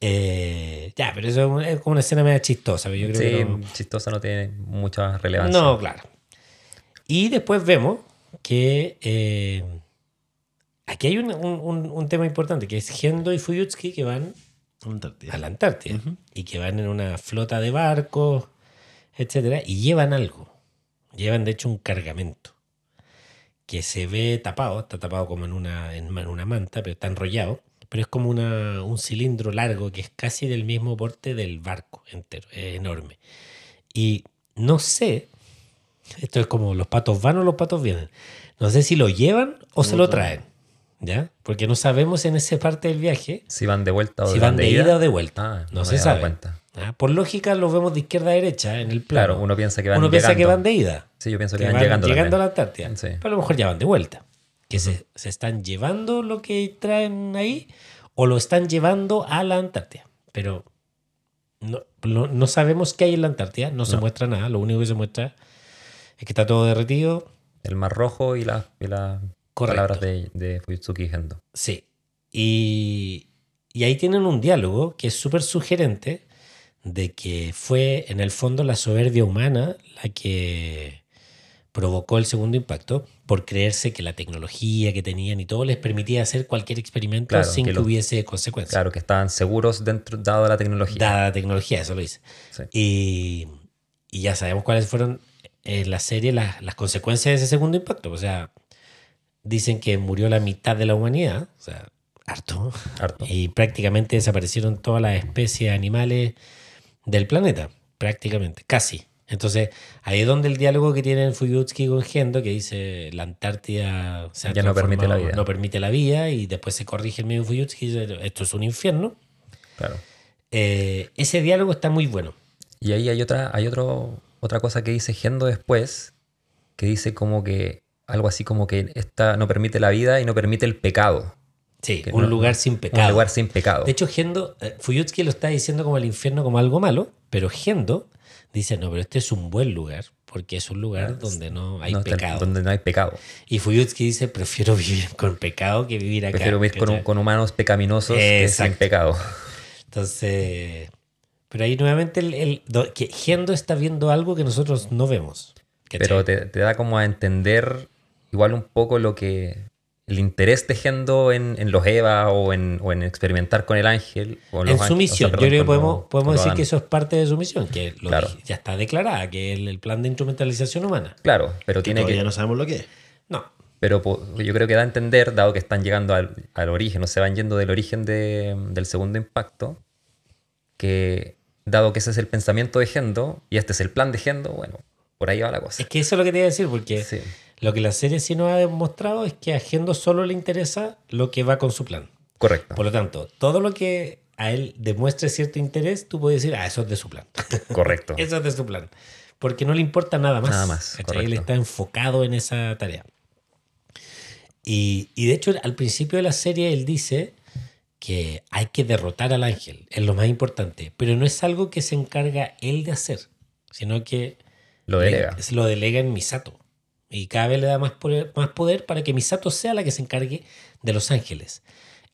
Eh, ya, pero eso es como una escena media chistosa. pero Yo creo Sí, que no- chistosa no tiene mucha relevancia. No, claro. Y después vemos que eh, aquí hay un, un- un- tema importante, que es Gendo y Fuyutsuki que van Antártida. a la Antártida y que van en una flota de barcos, etcétera, y llevan algo. Llevan, de hecho, un cargamento que se ve tapado, está tapado como en una, en una manta, pero está enrollado. Pero es como una, un cilindro largo que es casi del mismo porte del barco entero, es enorme. Y no sé, esto es como los patos van o los patos vienen. No sé si lo llevan o se lo traen, ¿ya? Porque no sabemos en esa parte del viaje Si van de vuelta o si van de ida o de vuelta. Ah, no me se sabe. cuenta. Ah, Por lógica los vemos de izquierda a derecha en el plano. Claro, uno piensa que van Uno piensa que van de ida. Sí, yo pienso que, que van, llegando. llegando a la. Antártida. Sí. Pero a lo mejor ya van de vuelta. Que se, se están llevando lo que traen ahí o lo están llevando a la Antártida. Pero no, no- no sabemos qué hay en la Antártida. No, se No. muestra nada. Lo único que se muestra es que está todo derretido. El mar rojo y las y las Correcto. palabras de, de Fuyutsuki y Gendo. Sí. Y, y ahí tienen un diálogo que es súper sugerente de que fue en el fondo la soberbia humana la que provocó el segundo impacto por creerse que la tecnología que tenían y todo les permitía hacer cualquier experimento Claro, sin que que, hubiese consecuencias. Claro, que estaban seguros dentro, dado la tecnología. Dada la tecnología, eso lo dice. Sí. Y, y ya sabemos cuáles fueron en la serie las, las consecuencias de ese segundo impacto. O sea, dicen que murió la mitad de la humanidad, o sea, harto. Harto. Y prácticamente desaparecieron todas las especies animales del planeta, prácticamente, casi. Entonces, ahí es donde el diálogo que tienen Fuyutsuki con Gendo, que dice la Antártida se ha Ya no permite la vida. no permite la vida, y después se corrige el mismo Fuyutsuki y dice, esto es un infierno. Claro. Eh, ese diálogo está muy bueno. Y ahí hay otra, hay otro, otra cosa que dice Gendo después, que dice como que algo así como que esta no permite la vida y no permite el pecado. Sí, un no- lugar sin pecado. Un lugar sin pecado. De hecho, Gendo, eh, Fuyutsuki lo está diciendo como el infierno como algo malo, pero Gendo dice, no, pero este es un buen lugar, porque es un lugar donde no hay No pecado. donde no hay pecado. Y Fuyutsuki dice, prefiero vivir con pecado que vivir acá. Prefiero vivir con, humanos pecaminosos que sin pecado. Entonces, pero ahí nuevamente el, que Gendo está viendo algo que nosotros no vemos. ¿cachai? Pero te, te da como a entender igual un poco lo que... El interés de Gendo en, en los Eva o en, o en experimentar con el ángel. O en su misión, o sea, yo creo que podemos, podemos decir que eso es parte de su misión, que lo Claro. ya está declarada, que es el, el plan de instrumentalización humana. Claro, pero Que tiene todavía que... no sabemos lo que es. No, Pero yo creo que da a entender, dado que están llegando al, al origen, o se van yendo del origen de- del segundo impacto, que dado que ese es el pensamiento de Gendo y este es el plan de Gendo, bueno, por ahí va la cosa. es que eso es lo que te iba a decir, porque Sí, lo que la serie sí nos ha demostrado es que a Gendo solo le interesa lo que va con su plan. correcto. Por lo tanto, todo lo que a él demuestre cierto interés, tú puedes decir, ah, eso es de su plan. Correcto. Eso es de su plan. Porque no le importa nada más. Nada más. Él está enfocado en esa tarea. Y, y de hecho, al principio de la serie, él dice que hay que derrotar al ángel. Es lo más importante. Pero no es algo que se encarga él de hacer, sino que Lo delega. le- lo delega en Misato. Y cada vez le da más poder, más poder para que Misato sea la que se encargue de los ángeles.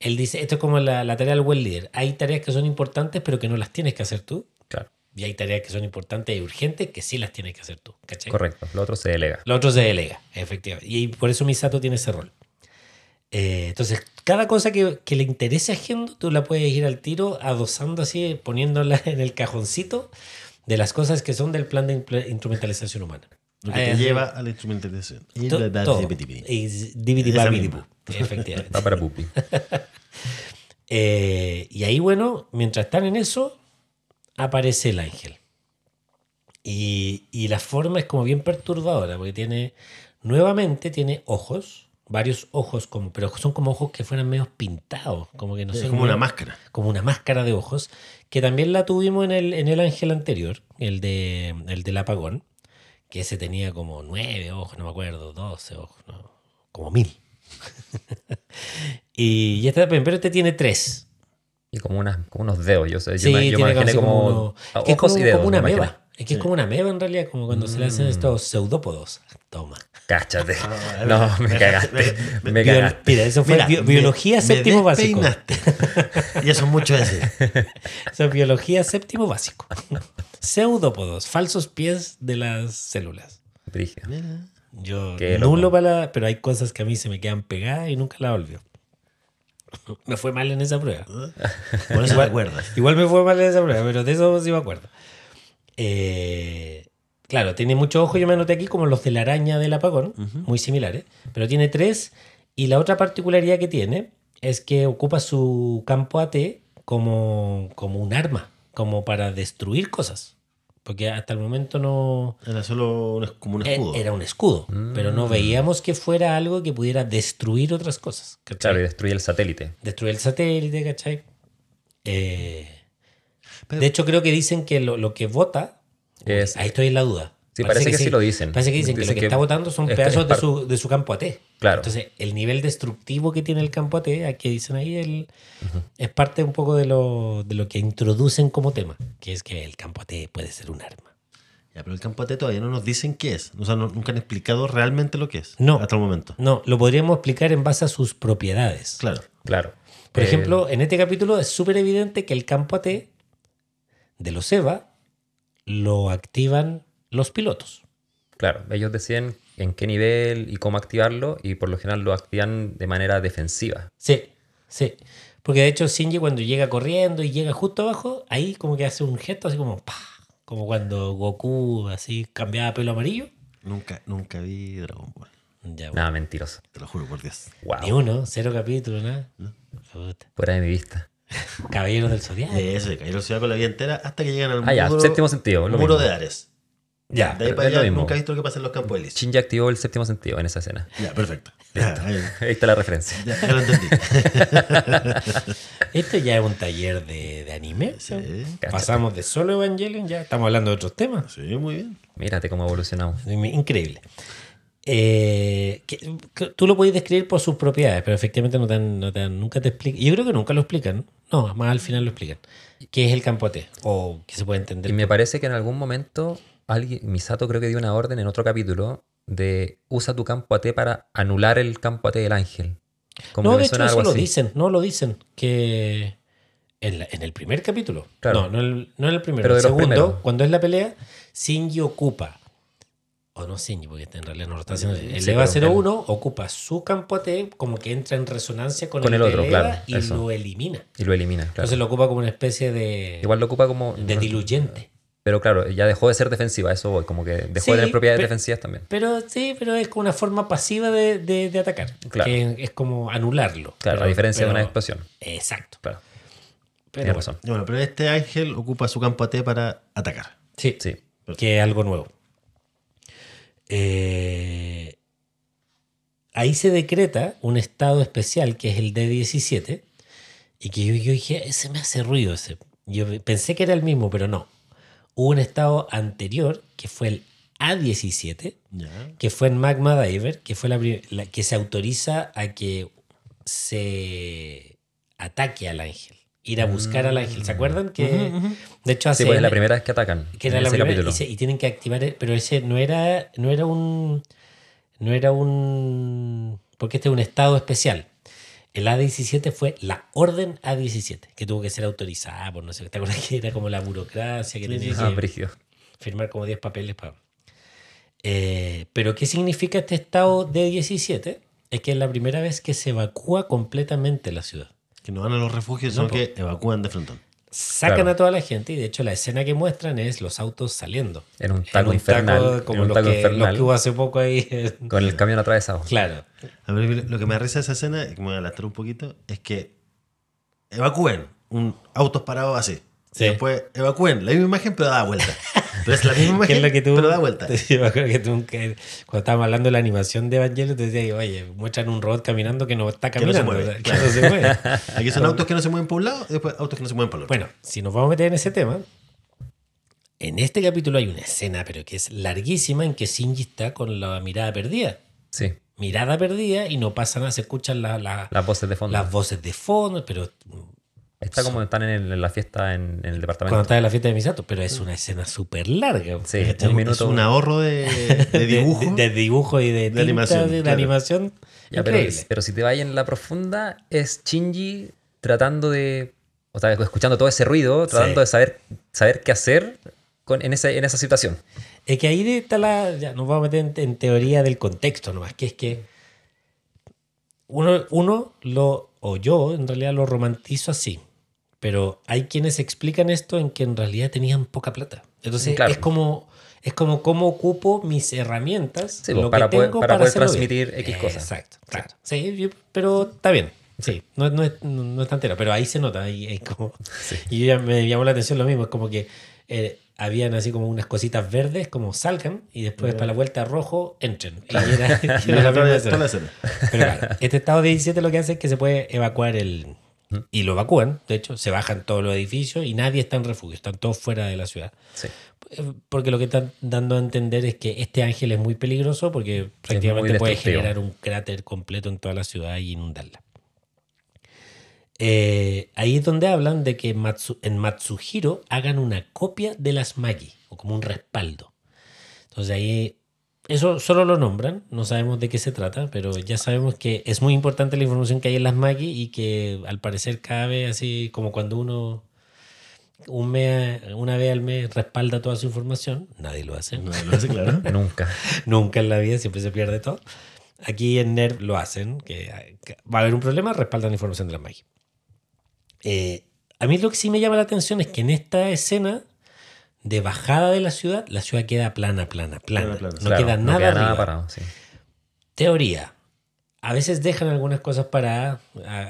Él dice, esto es como la, la tarea del buen líder. Hay tareas que son importantes, pero que no las tienes que hacer tú. Claro, Y hay tareas que son importantes y urgentes que sí las tienes que hacer tú. ¿cachai? correcto. Lo otro se delega. Lo otro se delega, efectivamente. Y por eso Misato tiene ese rol. Eh, entonces, cada cosa que, que le interese a Gendo, tú la puedes ir al tiro adosando así, poniéndola en el cajoncito de las cosas que son del plan de instrumentalización humana. Lo que Eh, te lleva a la instrumentalización. Y misma. bu. Efectivamente. Va para Pupi. Eh, y ahí, bueno, mientras están en eso, aparece el ángel. Y, y la forma es como bien perturbadora, porque tiene, nuevamente tiene ojos, varios ojos, como, pero son como ojos que fueran medio pintados, como que no Es sé. como muy- una máscara. Como una máscara de ojos, que también la tuvimos en el, en el ángel anterior, el, de, el del apagón, que ese tenía como nueve ojos, no me acuerdo, doce ojos, no, como mil. y, y este también, pero este tiene tres. Y como, unas, como unos dedos. Yo, sé, yo Sí, me, yo tiene como, uno- ojos que es como, y dedos. como una meba. Es que es como una meba en realidad, como cuando se le hacen estos pseudópodos. Toma. Cáchate. Ah, No, me me- cagaste. me- cagaste. Mira, eso fue Mira, biología me séptimo básico. y eso es mucho decir. Eso es biología séptimo básico. Pseudópodos, falsos pies de las células. Brígido. Mira. Yo Qué nulo loco. para la- pero hay cosas que a mí se me quedan pegadas y nunca la volvió. Me fue mal en esa prueba. Por eso Igual- acuerdas. Igual me fue mal en esa prueba, pero de eso sí me acuerdo. Eh, claro, tiene muchos ojos, yo me anoté aquí como los de la araña del apagón, muy similares, pero tiene tres. Y la otra particularidad que tiene es que ocupa su campo AT como, como un arma, como para destruir cosas. Porque hasta el momento no, Era solo un, como un e- escudo. Era un escudo, pero no veíamos que fuera algo que pudiera destruir otras cosas. ¿cachai? Claro, y destruye el satélite. Destruir el satélite, ¿cachai? Eh, Pero- de hecho, creo que dicen que lo, lo que vota. Es- ahí estoy en la duda. Sí, parece que sí lo dicen. Parece que dicen que Dicen lo que, que está votando son es- pedazos es de, su, de su campo AT. Claro. Entonces, el nivel destructivo que tiene el campo AT, aquí dicen ahí, el, es parte un poco de lo, de lo que introducen como tema, que es que el campo AT puede ser un arma. Ya, pero el campo AT todavía no nos dicen qué es. O sea, no- nunca han explicado realmente lo que es. No. Hasta el momento. No, lo podríamos explicar en base a sus propiedades. Claro. Claro. Por Eh, ejemplo, en este capítulo es súper evidente que el campo AT de los EVA lo activan los pilotos. Claro, ellos deciden en qué nivel y cómo activarlo y por lo general lo activan de manera defensiva. Sí, sí. Porque de hecho Shinji cuando llega corriendo y llega justo abajo, ahí como que hace un gesto así como ¡pah! Como cuando Goku así cambiaba a pelo amarillo. Nunca, nunca vi Dragon Ball. Ya, bueno. Nada, mentiroso. Te lo juro por Dios. Wow. Ni uno, cero capítulos, nada. Puta. Fuera de mi vista. Caballeros del Zodiaco. De eso, de caer el con la vida entera hasta que llegan al Ah, ya, muro, séptimo sentido, lo muro mismo. de Ares. Ya. De ahí para allá nunca he visto lo que pasa en los campos de. Shinji activó el séptimo sentido en esa escena. Ya, perfecto. Ya, ahí- Ahí está la referencia. ya, ya lo entendí. Esto ya es un taller de, de anime. Sí, Pasamos de solo Evangelion, ya estamos hablando de otros temas. sí, muy bien. Mírate cómo ha evolucionado. Increíble. eh, que- que tú lo puedes describir por sus propiedades, pero efectivamente no no nunca te explican. Yo creo que nunca lo explican. No, más al final lo explican. ¿Qué es el campo T? O que se puede entender. Y me parece que en algún momento alguien, Misato creo que dio una orden en otro capítulo de usa tu campo AT para anular el campo AT del ángel. Como no, de hecho, eso lo así. dicen. No lo dicen. Que en, la- en el primer capítulo. Claro. No, no, el- no en el primero. Pero el de los segundo, primeros. cuando es la pelea, Shinji ocupa. O no Shinji, porque en realidad no lo está haciendo. El Sí, EVA pero él- 01 ocupa su campo AT como que entra en resonancia con, Con el, el otro, claro, y eso. lo elimina. Y lo elimina, claro. Entonces lo ocupa como una especie de, Igual lo ocupa como... de diluyente. Pero claro, ya dejó de ser defensiva, eso voy, como que dejó Sí, de tener propiedades pe- defensivas también. Pero sí, pero es como una forma pasiva de, de- de atacar. Claro. Que es como anularlo. Claro, Pero- a diferencia de pero- una explosión. Exacto. Claro, Pero tienes bueno, razón. Bueno, pero este ángel ocupa su campo AT para atacar. Sí, Sí. que es algo nuevo. Eh, ahí se decreta un estado especial que es el D17 y que yo, yo dije, ese me hace ruido ese. Yo pensé que era el mismo, pero no. Hubo un estado anterior que fue el A17 Ya. que fue en Magma Diver, que fue la, la que se autoriza a que se ataque al ángel, ir a buscar al ángel. ¿Se acuerdan? Que de hecho hace Sí, pues es la primera vez que atacan. que era la primera capítulo. y, se- y tienen que activar, pero ese no era no era un no era un porque este es un estado especial. El A17 fue la orden A17, que tuvo que ser autorizada por no sé, ¿te acuerdas que era como la burocracia que Sí, tenía sí, que firmar como 10 papeles para... Eh, pero ¿qué significa este estado de 17? Es que es la primera vez que se evacúa completamente la ciudad. Que no van a los refugios, No, sino que evacúan de frontón. Sacan Claro. a toda la gente y de hecho la escena que muestran es los autos saliendo. En un En taco un infernal. taco en como un los taco que, infernal. los que hubo hace poco ahí. Con el camión atravesado. claro. A ver, lo que me risa de esa escena, y que me voy a adelantar un poquito, es que evacúen un autos parados así. Sí. Y después evacúen la misma imagen, pero da vuelta. Pero es la misma ¿Qué imagen, es lo que tú, pero da vuelta. Yo me acuerdo que tú, que cuando estábamos hablando de la animación de Evangelio, te decía, oye, muestran un robot caminando que no está Que no se caminando. mueve, que claro. no se mueve. Aquí son autos que no se mueven por un lado y después autos que no se mueven por el otro. Bueno, si nos vamos a meter en ese tema, en este capítulo hay una escena, pero que es larguísima, en que Shinji está con la mirada perdida. Sí, Mirada perdida y no pasa nada, se escuchan la- la- las voces de fondo. las voces de fondo, pero Está como están en, el- en la fiesta en, en el departamento. cuando está en la fiesta de Misato, pero es una escena súper larga. Sí, Es un un- minuto. Es un ahorro de, de dibujo. De, de dibujo y de, tinta, animación, de, de claro. animación. Ya, pero, si te vas en la profunda, es Shinji tratando de. O sea, escuchando todo ese ruido, tratando Sí. de saber, saber qué hacer con, en, ese, en esa situación. Es que ahí está la. Ya nos vamos a meter en, en teoría del contexto nomás, que es que uno, uno lo, o yo en realidad lo romantizo así, pero hay quienes explican esto en que en realidad tenían poca plata. Entonces Claro. es como. Es como cómo ocupo mis herramientas Sí, lo pues, para que poder- tengo para poder bien. transmitir X cosas. Exacto, claro. Sí, yo- pero está bien. Sí, no, no es, no, es tan entero, pero ahí se nota. Ahí, ahí como, Y yo ya me llamó la atención lo mismo, es como que eh, habían así como unas cositas verdes, como salgan, y después para la vuelta rojo entren. Y era, y era la. Pero claro, este estado de 17 lo que hace es que se puede evacuar el... Y lo evacúan, de hecho, se bajan todos los edificios y nadie está en refugio, están todos fuera de la ciudad. Sí. Eh, Porque lo que están dando a entender es que este ángel es muy peligroso porque prácticamente puede generar un cráter completo en toda la ciudad y inundarla. Eh, ahí es donde hablan de que Matsu- en Matsuhiro hagan una copia de las Magi, o como un respaldo. Entonces ahí, eso solo lo nombran, no sabemos de qué se trata, pero ya sabemos que es muy importante la información que hay en las Magi y que al parecer cada vez así como cuando uno un mes, una vez al mes respalda toda su información, nadie lo hace. No, lo hace claro. Nunca. Nunca en la vida, siempre se pierde todo. Aquí en NERV lo hacen, que, va a haber un problema, respaldan la información de la magia. Eh, a mí lo que sí me llama la atención es que en esta escena de bajada de la ciudad, la ciudad queda plana, plana, plana. Plana, plana. No Claro, queda no nada queda parado. sí. Teoría. A veces dejan algunas cosas para.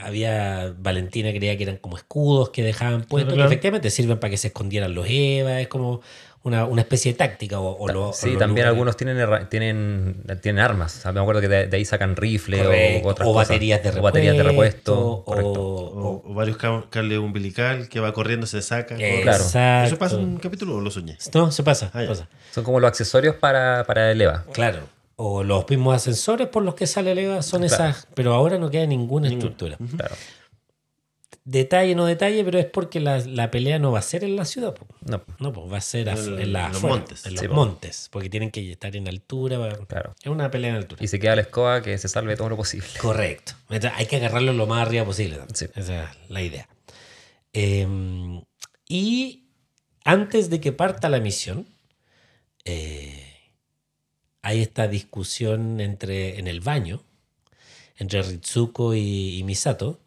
Había. Valentina creía que eran como escudos que dejaban puestos, claro. que efectivamente sirven para que se escondieran los Eva. Es como una, una especie de táctica. O, o lo- o Sí, también algunos tienen, tienen, tienen armas. O sea, me acuerdo que de, de ahí sacan rifle Correcto, o otras o cosas. baterías de O baterías de repuesto. repuesto, correcto. o- O, o varios ca- cables umbilical que va corriendo, se saca. Claro. ¿Eso pasa en un capítulo o lo soñé? No, se pasa. Ah, pasa. Son como los accesorios para, para el EVA. Claro. o los mismos ascensores por los que sale el EVA son Claro. esas, pero ahora no queda ninguna estructura. Claro. Detalle, no detalle, pero es porque la, la pelea no va a ser en la ciudad. po. No, No, pues va a ser En- en, la en los montes. En los Sí, montes, porque tienen que estar en altura. claro. Es una pelea en altura. Y se queda la escoba que se salve todo lo posible. Correcto. Entonces, hay que agarrarlo lo más arriba posible. Sí. Esa es la idea. Eh, y antes de que parta la misión, eh, hay esta discusión entre, en el baño entre Ritsuko y, y Misato,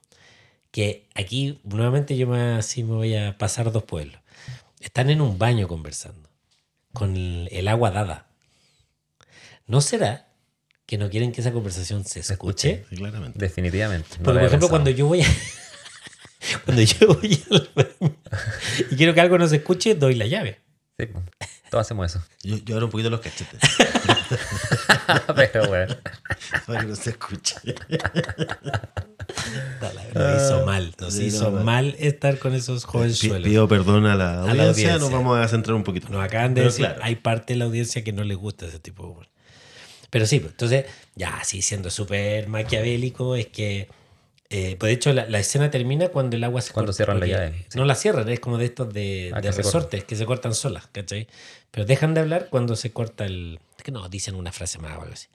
que aquí nuevamente yo me, así me voy a pasar dos pueblos. Están en un baño conversando, con el, el agua dada. ¿No será que no quieren que esa conversación se escuche? Sí, claramente. Definitivamente. no Porque, por ejemplo, pensado. cuando yo voy a. cuando yo voy al baño y quiero que algo no se escuche, doy la llave. Sí, todos hacemos eso. Yo, yo abro un poquito los cachetes Pero bueno. para que no se escuche. Nos hizo mal, nos sí, hizo no, mal estar con esos jovenzuelos. Pido perdón a la la audiencia, audiencia. nos vamos a centrar un poquito. Nos acaban de Pero decir, claro. hay parte de la audiencia que no le gusta ese tipo de humor. Pero sí, pues, entonces, ya así siendo súper maquiavélico, es que. eh, pues de hecho, la, la escena termina cuando el agua se Cuando corta, cierran la llave, sí. No la cierran, es como de estos de, Ah, de que se resortes que se cortan solas, ¿cachai? Pero dejan de hablar cuando se corta el. Es que no, dicen una frase más o algo así.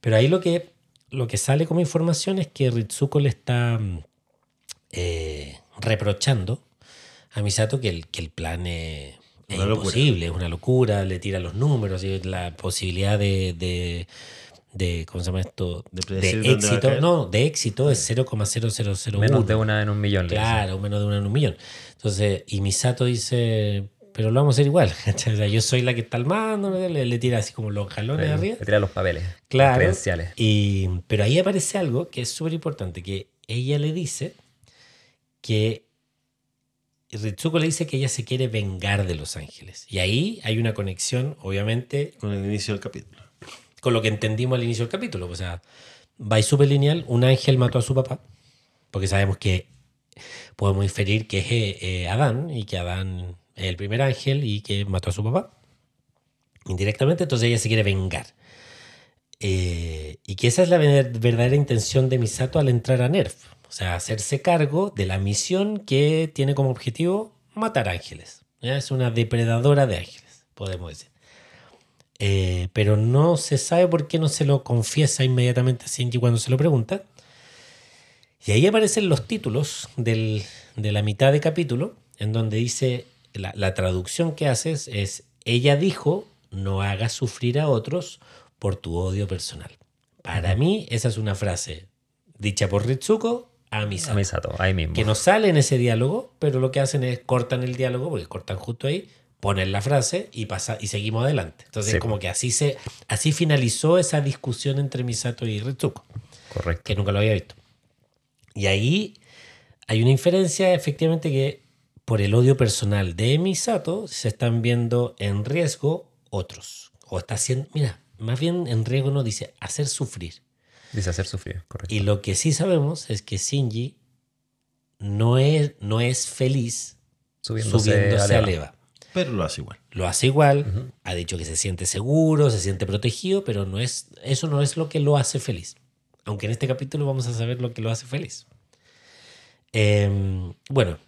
Pero ahí lo que, lo que sale como información es que Ritsuko le está mm, eh, reprochando a Misato que el, que el plan es, imposible, es una locura, le tira los números y la posibilidad de, de, de- ¿cómo se llama esto? De De, éxito, no, de éxito es 0,0001. Menos de una en un millón. Claro, menos de una en un millón. Entonces, y Misato dice, pero lo vamos a hacer igual. O sea, yo soy la que está al mando, le, le tira así como los jalones Le, arriba. le tira los papeles. Claro. credenciales. Y, pero ahí aparece algo que es súper importante, que ella le dice que Ritsuko le dice que ella se quiere vengar de Los Ángeles. Y ahí hay una conexión, obviamente, Con el inicio del capítulo. con lo que entendimos al inicio del capítulo. O sea, va y súper lineal, un ángel mató a su papá, porque sabemos que podemos inferir que es eh, eh, Adán y que Adán el primer ángel y que mató a su papá. Indirectamente, entonces ella se quiere vengar. Eh, y que esa es la ver- verdadera intención de Misato al entrar a Nerf. O sea, hacerse cargo de la misión que tiene como objetivo matar ángeles. Es una depredadora de ángeles, podemos decir. Eh, pero no se sabe por qué no se lo confiesa inmediatamente a Shinji cuando se lo pregunta. Y ahí aparecen los títulos del- de la mitad de capítulo, en donde dice, la, la traducción que haces es, ella dijo, no hagas sufrir a otros por tu odio personal. Para mí, esa es una frase dicha por Ritsuko a Misato A Misato, ahí mismo. que no sale en ese diálogo, pero lo que hacen es cortan el diálogo, porque cortan justo ahí, ponen la frase y pasa y seguimos adelante. Entonces, Sí. como que así se así finalizó esa discusión entre Misato y Ritsuko, Correcto. que nunca lo había visto. Y ahí hay una inferencia, efectivamente, que por el odio personal de Misato se están viendo en riesgo otros. O está haciendo, mira, más bien en riesgo no dice hacer sufrir. Dice hacer sufrir, correcto. Y lo que sí sabemos es que Shinji no es, no es feliz Subiéndose, subiéndose, a a Leva. Leva. Pero lo hace igual. Lo hace igual, ha dicho que se siente seguro, se siente protegido, pero no es, eso no es lo que lo hace feliz. Aunque en este capítulo vamos a saber lo que lo hace feliz. Em, bueno,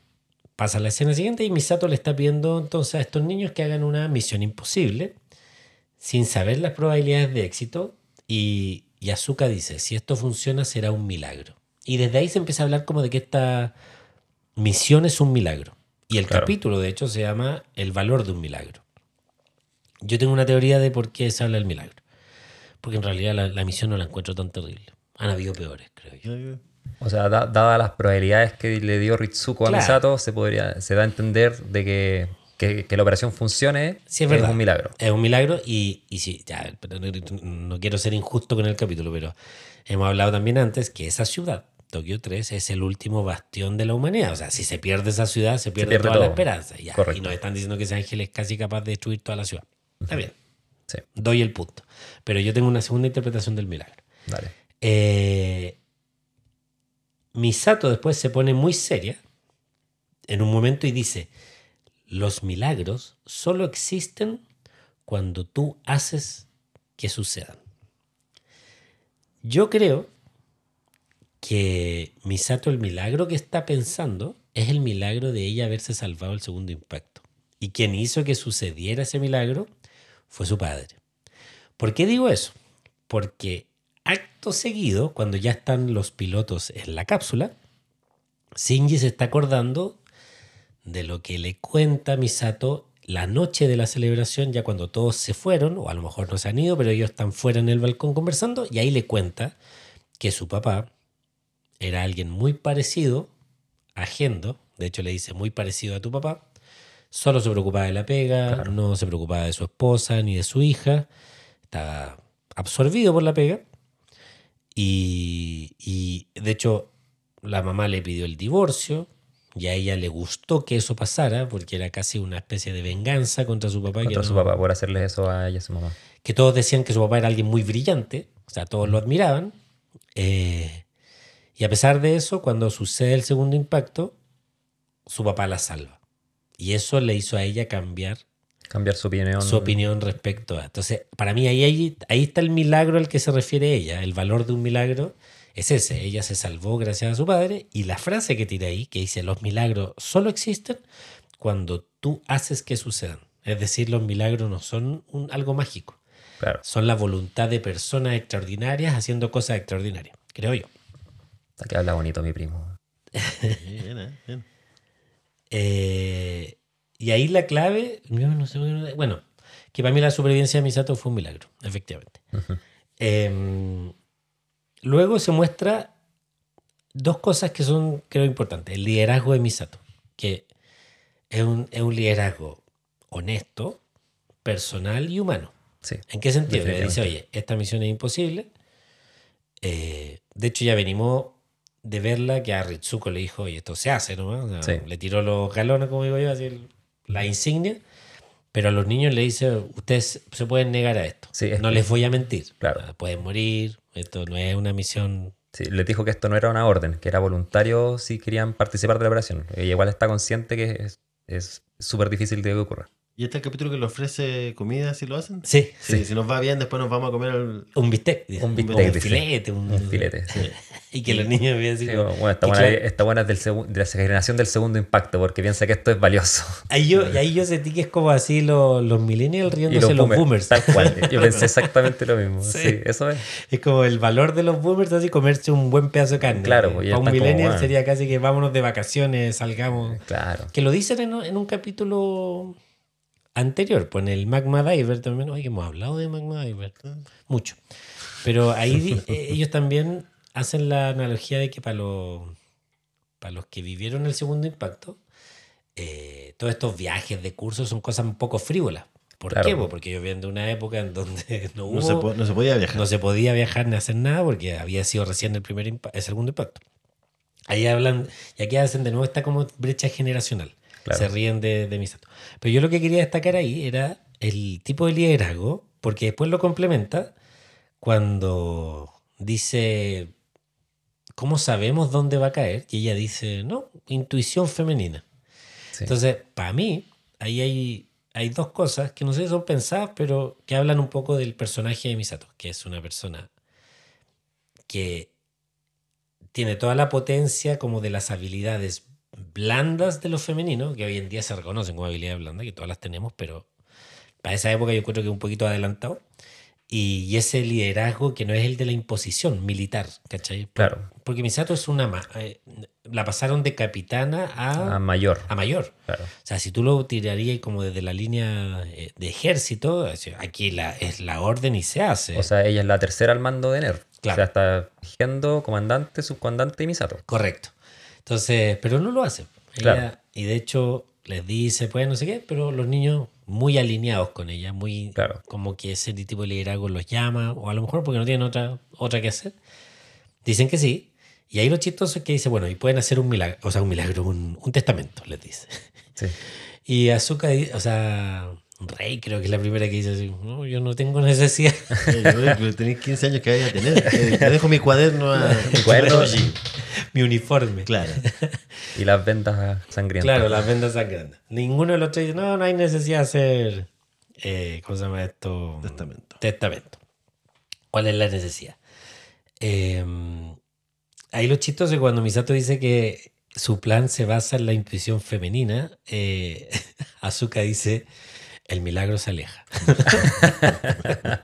pasa la escena siguiente y Misato le está pidiendo entonces a estos niños que hagan una misión imposible sin saber las probabilidades de éxito y, y Asuka dice, si esto funciona será un milagro. Y desde ahí se empieza a hablar como de que esta misión es un milagro. Y el Claro. capítulo, de hecho, se llama El valor de un milagro. Yo tengo una teoría de por qué se habla del milagro. Porque en realidad la, la misión no la encuentro tan terrible. Han habido peores, creo yo. O sea, da- dadas las probabilidades que le dio Ritsuko Claro. a Misato, se, podría, se da a entender de que, que- que la operación funcione. Sí, es verdad. un milagro. Es un milagro y, y sí, ya, no, quiero ser injusto con el capítulo, pero hemos hablado también antes que esa ciudad, Tokio 3, es el último bastión de la humanidad. O sea, si se pierde esa ciudad, se pierde, pierde toda la esperanza. Ya, y nos están diciendo que ese ángel es casi capaz de destruir toda la ciudad. Está bien, Sí, doy el punto. Pero yo tengo una segunda interpretación del milagro. dale. Eh, Misato después se pone muy seria en un momento y dice, los milagros solo existen cuando tú haces que sucedan. Yo creo que Misato, el milagro que está pensando, es el milagro de ella haberse salvado el segundo impacto. Y quien hizo que sucediera ese milagro fue su padre. ¿Por qué digo eso? Porque acto seguido, cuando ya están los pilotos en la cápsula, Shinji se está acordando de lo que le cuenta Misato la noche de la celebración, ya cuando todos se fueron, o a lo mejor no se han ido, pero ellos están fuera en el balcón conversando, y ahí le cuenta que su papá era alguien muy parecido a Gendo, de hecho le dice muy parecido a tu papá, solo se preocupaba de la pega, Claro. no se preocupaba de su esposa ni de su hija, estaba absorbido por la pega, y, y de hecho la mamá le pidió el divorcio, y a ella le gustó que eso pasara, porque era casi una especie de venganza contra su papá. Contra que su no- papá por hacerles eso a ella y a su mamá. que todos decían que su papá era alguien muy brillante, o sea, todos lo admiraban. eh, y a pesar de eso, cuando sucede el segundo impacto, su papá la salva. Y eso le hizo a ella cambiar Cambiar su opinión. su opinión respecto a. Entonces, para mí ahí, ahí, ahí está el milagro al que se refiere ella. El valor de un milagro es ese. Ella se salvó gracias a su padre. Y la frase que tira ahí, que dice, los milagros solo existen cuando tú haces que sucedan. Es decir, los milagros no son un- algo mágico. Claro. Son la voluntad de personas extraordinarias haciendo cosas extraordinarias, creo yo. Que habla bonito mi primo. Bien, bien. Eh, y ahí la clave, yo no sé, bueno, que para mí la supervivencia de Misato fue un milagro, efectivamente. Eh, luego se muestra dos cosas que son, creo, importantes. El liderazgo de Misato, que es un, es un liderazgo honesto, personal y humano. Sí. ¿En qué sentido? Le dice, oye, esta misión es imposible. Eh, de hecho, ya venimos de verla que a Ritsuko le dijo, oye, esto se hace, ¿no? O sea, Sí. Le tiró los galones, como digo yo, así el- la insignia. Pero a los niños le dice, ustedes se pueden negar a esto. Sí, es no que- les voy a mentir. Claro. Sea, Pueden morir. Esto no es una misión. Sí, les dijo que esto no era una orden, que era voluntario si querían participar de la operación. Ella igual está consciente que es- es súper difícil de que ocurra. ¿Y este es el capítulo que le ofrece comida si lo hacen? Sí, Sí, Si nos va bien, después nos vamos a comer el... Un bistec. Un bistec, un filete. Un, Un filete. sí. Y que los niños vean así. Sí, como- bueno, esta y buena, claro, esta buena es del de la generación del segundo impacto, porque piensa que esto es valioso. Ahí yo, y ahí yo sentí que es como así los, los millennials Y riéndose los boomers. Tal cual. Yo pensé exactamente lo mismo. Sí. Sí, eso es. Es como el valor de los boomers, así comerse un buen pedazo de carne. Claro, pues, Para un como, millennial bueno. sería casi que vámonos de vacaciones, salgamos. Claro. Que lo dicen en un capítulo anterior, pues en el Magma Diver también. Oye, hemos hablado de Magma Diver. Mucho. Pero ahí eh, ellos también hacen la analogía de que para los, para los que vivieron el segundo impacto, eh, todos estos viajes de cursos son cosas un poco frívolas. ¿Por Claro. qué? Pues porque ellos vienen de una época en donde no hubo... No se, po- no se podía viajar. No se podía viajar ni hacer nada porque había sido recién el primer el segundo impacto. Ahí hablan, y aquí hacen de nuevo esta como brecha generacional. Claro. Se ríen de, de Misato. Pero yo lo que quería destacar ahí era el tipo de liderazgo, porque después lo complementa cuando dice, ¿cómo sabemos dónde va a caer? Y ella dice, no, intuición femenina. Sí. Entonces, para mí, ahí hay, hay dos cosas que no sé si son pensadas, pero que hablan un poco del personaje de Misato, que es una persona que tiene toda la potencia como de las habilidades blandas de lo femenino, que hoy en día se reconocen como habilidades blandas, que todas las tenemos, pero para esa época yo creo que un poquito adelantado. Y, y ese liderazgo que no es el de la imposición militar, ¿cachai? Claro. Porque Misato es una... ma- eh, la pasaron de capitana a, A mayor. a mayor. Claro. O sea, si tú lo tirarías como desde la línea eh, de ejército, aquí la, es la orden y se hace. O sea, ella es la tercera al mando de NER. Claro. O sea, está Gendo, comandante, subcomandante y Misato. Correcto. Entonces, pero no lo hace. Ella- Claro. Y de hecho les dice, pues no sé qué, pero los niños muy alineados con ella, muy Claro. como que ese tipo de liderazgo los llama, o a lo mejor porque no tienen otra, otra que hacer. Dicen que sí. Y ahí lo chistoso es que dice, bueno, y pueden hacer un milagro, o sea, un milagro, un, un testamento, les dice. Sí. Y Azuka, o sea, Rey creo que es la primera que dice así, no, yo no tengo necesidad. Yo, pero tenéis 15 años que vaya a tener. Eh, Te dejo mi cuaderno a Mi cuaderno. Mi uniforme. Claro. Y las vendas sangrientas. Claro, las vendas sangrando. Ninguno de los tres dice, no, no hay necesidad de hacer, eh, ¿cómo se llama esto? Testamento. Testamento. ¿Cuál es la necesidad? Eh, ahí lo chistoso es cuando Misato dice que su plan se basa en la intuición femenina, eh, Azuka dice, el milagro se aleja.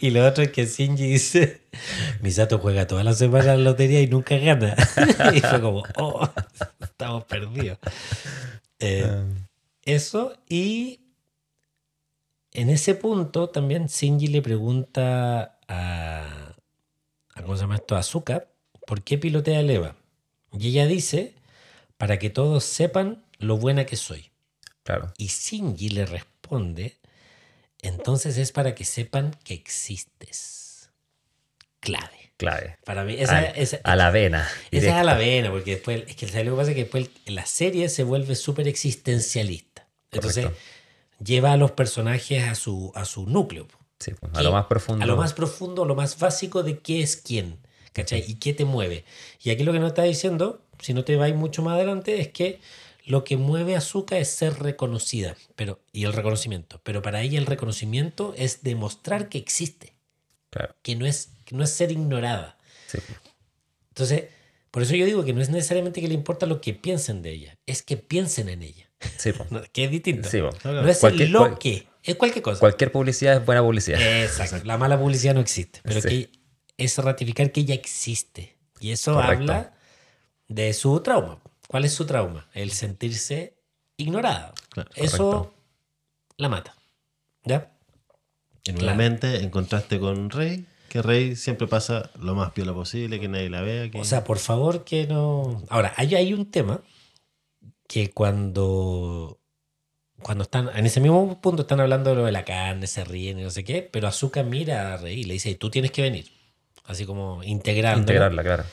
y lo otro es que Shinji dice, Misato juega toda la semana a la lotería y nunca gana. y fue como, oh, estamos perdidos. Eh, Ah, eso y en ese punto también Shinji le pregunta a, a ¿cómo se llama esto? A Azuka, ¿por qué pilotea el Eva? Y ella dice, para que todos sepan lo buena que soy. claro. Y Shinji le responde, entonces es para que sepan que existes. Clave. Clave. Para mí, esa, a, esa- a la vena. esa es a la vena, porque después, es que ¿sabes lo que pasa es que después la serie se vuelve súper existencialista. Entonces, Correcto. lleva a los personajes a su, a su núcleo. Sí, pues, a ¿Qué- lo más profundo. A lo más profundo, a lo más básico de qué es quién, ¿cachai? Y qué te mueve. Y aquí lo que nos está diciendo, si no te vais mucho más adelante, es que lo que mueve a Azuka es ser reconocida pero, y el reconocimiento. Pero para ella el reconocimiento es demostrar que existe, Claro. que no es, que no es ser ignorada. Sí. Entonces, por eso yo digo que no es necesariamente que le importa lo que piensen de ella, es que piensen en ella. Sí. No, que es distinto. Sí. No es Cualquier- lo cual- que, es cualquier cosa. Cualquier publicidad es buena publicidad. Exacto. La mala publicidad no existe, pero Sí. que es ratificar que ella existe. Y eso Correcto. habla de su trauma. ¿Cuál es su trauma? El sentirse ignorada. Claro, eso correcto. la mata. ¿Ya? Y Claro. nuevamente, en contraste con Rey, que Rey siempre pasa lo más piola posible, que nadie la vea. Que... O sea, por favor que no... Ahora, hay, hay un tema que cuando... Cuando están, en ese mismo punto están hablando de lo de la carne, se ríen y no sé qué, pero Azúcar mira a Rey y le dice, tú tienes que venir. Así como integrando. Integrarla, claro.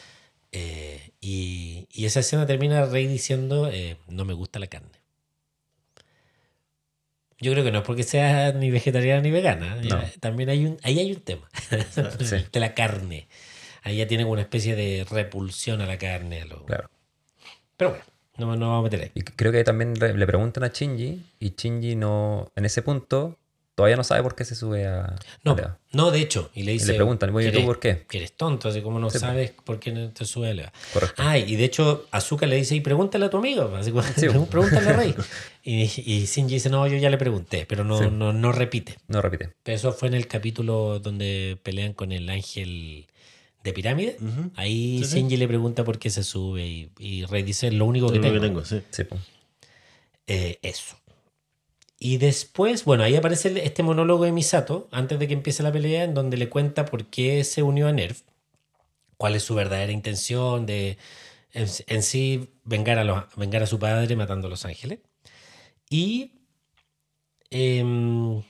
Eh, y, y esa escena termina Rey diciendo, eh, no me gusta la carne. Yo creo que no es porque sea ni vegetariana ni vegana. No. Eh, También hay un, ahí hay un tema Sí. de la carne. Ahí ya tiene como una especie de repulsión a la carne. a lo- Claro. Pero bueno, no, no vamos a meter ahí. Y creo que también le le preguntan a Shinji y Shinji no, en ese punto todavía no sabe por qué se sube a... No, a no, de hecho. Y le Y dice, le preguntan, "Oye, ¿tú "¿Quieres- por qué?" Que eres tonto, así como no Sí, po. sabes por qué no te sube a Leva. Correcto. Ah, y de hecho, Azuka le dice, y pregúntale a tu amigo. Así como, Sí. pregúntale a Rey. Y, y Shinji dice, no, yo ya le pregunté, pero no, Sí. no, no repite. No repite. Pero eso fue en el capítulo donde pelean con el ángel de pirámide. Ahí Sí, sí. Shinji le pregunta por qué se sube y, y Rey dice, lo único Lo que único tengo. que tengo, sí. Sí, pues. Eh, eso. Y después, bueno, ahí aparece este monólogo de Misato, antes de que empiece la pelea, en donde le cuenta por qué se unió a Nerf, cuál es su verdadera intención de en, sí vengar a, los, vengar a su padre matando a los ángeles. Y em,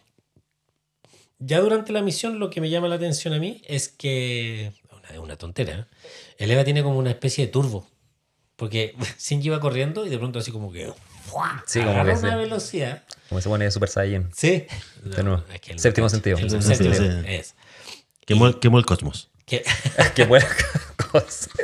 ya durante la misión lo que me llama la atención a mí es que, es una tontera, ¿eh? Eva tiene como una especie de turbo. Porque Shinji va corriendo y de pronto así como que... ¡fua! Sí, como que una velocidad. Como se pone Super Saiyan. Sí. De nuevo. es que él no Séptimo sentido. El Séptimo sí. es. Quemó, el- quemó el cosmos. Que, cosa.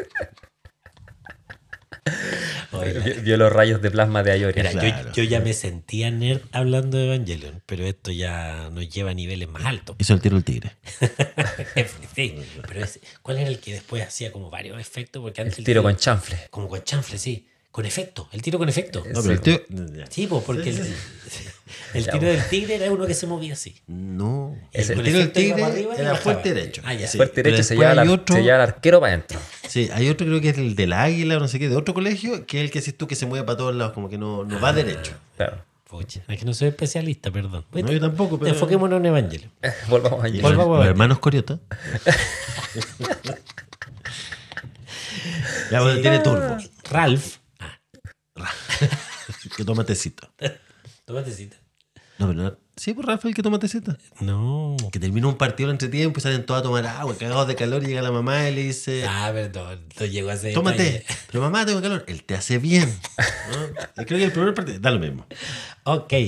Oiga, Vio- Vio los rayos de plasma de Ayori. mira, Claro. yo, yo ya me sentía nerd hablando de Evangelion, pero esto ya nos lleva a niveles más altos. Hizo el tiro el tigre. sí, pero es- ¿cuál era el que después hacía como varios efectos? Porque antes El tiro con chanfle. Como con chanfle, sí. Con efecto, el tiro con efecto. No, Sí, pero el ya. Sí, pues porque Sí, el, sí, tiro del tigre era uno que se movía así. No. El tiro del tigre arriba y era fuerte derecho. Ah, ya. Sí, Fuerte derecho se lleva, otro- se lleva al arquero para adentro. Sí, hay otro creo que es el del águila o no sé qué, de otro colegio, que es el que decís tú que se mueve para todos lados, como que no, no va Ah. derecho. Claro. Pucha, es que no soy especialista, perdón. No, yo tampoco, pero. Enfoquémonos en Evangelion. Volvamos a ver. hermanos Coriota. ya, bueno, tiene turbo. Ralph. Ah, Que toma tecito. tómate cita. No, pero no. Sí, pues Rafael que toma tecito. No. Que termina un partido entre tiempo y salen todos a tomar agua, cagados de calor, y llega la mamá y le dice. Ah, perdón, no a ese Tómate. Pero mamá, tengo calor. Él te hace bien. ¿no? Creo que el primer partido da lo mismo. Ok.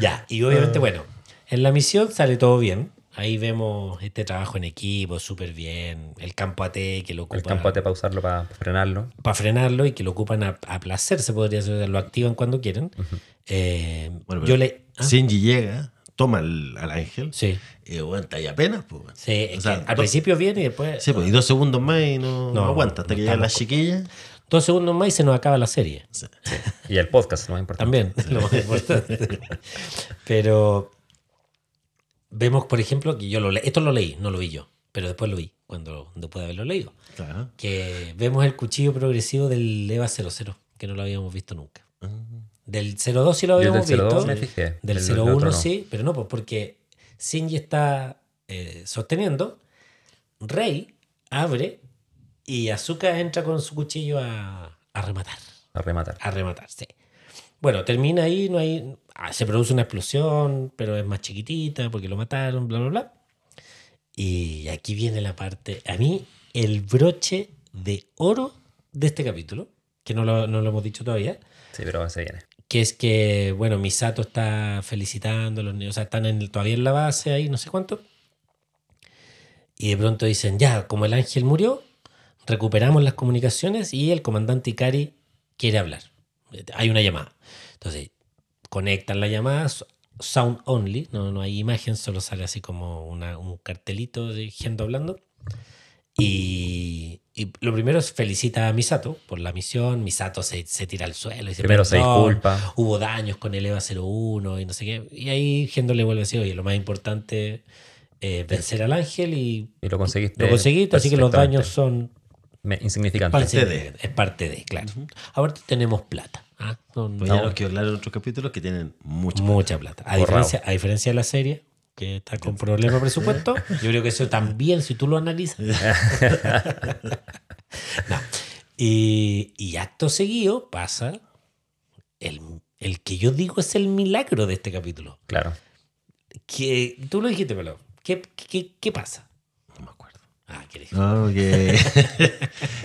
ya, y obviamente, bueno, en la misión sale todo bien. Ahí vemos este trabajo en equipo, súper bien. El campo AT que lo El ocupa campo AT para usarlo para frenarlo. para frenarlo y que lo ocupan a, a placer, se podría decir, lo activan cuando quieren. Eh, Bueno, yo le. ah, Shinji llega, toma al, al ángel, Sí. y aguanta ahí apenas, pues. Sí, O sea, al dos- principio viene y después. Sí, pues, y dos segundos más y no, No, no aguanta hasta no que llega la estamos con- chiquilla. Dos segundos más y se nos acaba la serie. Sí. Y el podcast, lo más importante. También, lo más importante. Pero vemos, por ejemplo, que yo lo leí. Esto lo leí, no lo vi yo, pero después lo vi, cuando después de haberlo leído. Claro. Que vemos el cuchillo progresivo del EVA 00, que no lo habíamos visto nunca. Del 02 sí lo habíamos del 02 visto. me fijé. Del el- el 01 otro no. sí, pero no, pues porque Shinji está eh, sosteniendo, Rey abre y Azuka entra con su cuchillo a, a rematar. A rematar. A rematar, sí. Bueno, termina ahí, no hay. ah, se produce una explosión, pero es más chiquitita porque lo mataron, bla, bla, bla. Y aquí viene la parte. A mí, el broche de oro de este capítulo, que no lo, no lo hemos dicho todavía, Sí, pero se viene. que es que, bueno, Misato está felicitando a los niños, o sea, están en- todavía en la base ahí, no sé cuánto. Y de pronto dicen, ya, como el ángel murió, recuperamos las comunicaciones y el comandante Ikari quiere hablar. Hay una llamada. Entonces, conectan la llamada, so- sound only, no, no hay imagen, solo sale así como una- un cartelito de gente hablando. Y, y lo primero es felicita a Misato por la misión. Misato se, se tira al suelo y dice, Primero se "Perdón, disculpa. Hubo daños con el EVA 01 y no sé qué. Y ahí Gendo le vuelve a decir, oye, lo más importante es vencer al ángel y Y lo conseguiste. lo conseguiste, así que los daños son Me- insignificantes. Parte de. es parte de, claro. Ahora tenemos plata. ¿ah? No- Pues no- ya nos quedó claro en otros capítulos que tienen mucho. mucha plata. A diferencia, a diferencia de la serie, que está con problema de presupuesto, yo creo que eso también, si tú lo analizas. No. Y, y acto seguido pasa el, el que yo digo es el milagro de este capítulo. Claro. Que, tú lo dijiste, pero ¿qué, qué, qué pasa? Ah, ¿qué dije? No, que,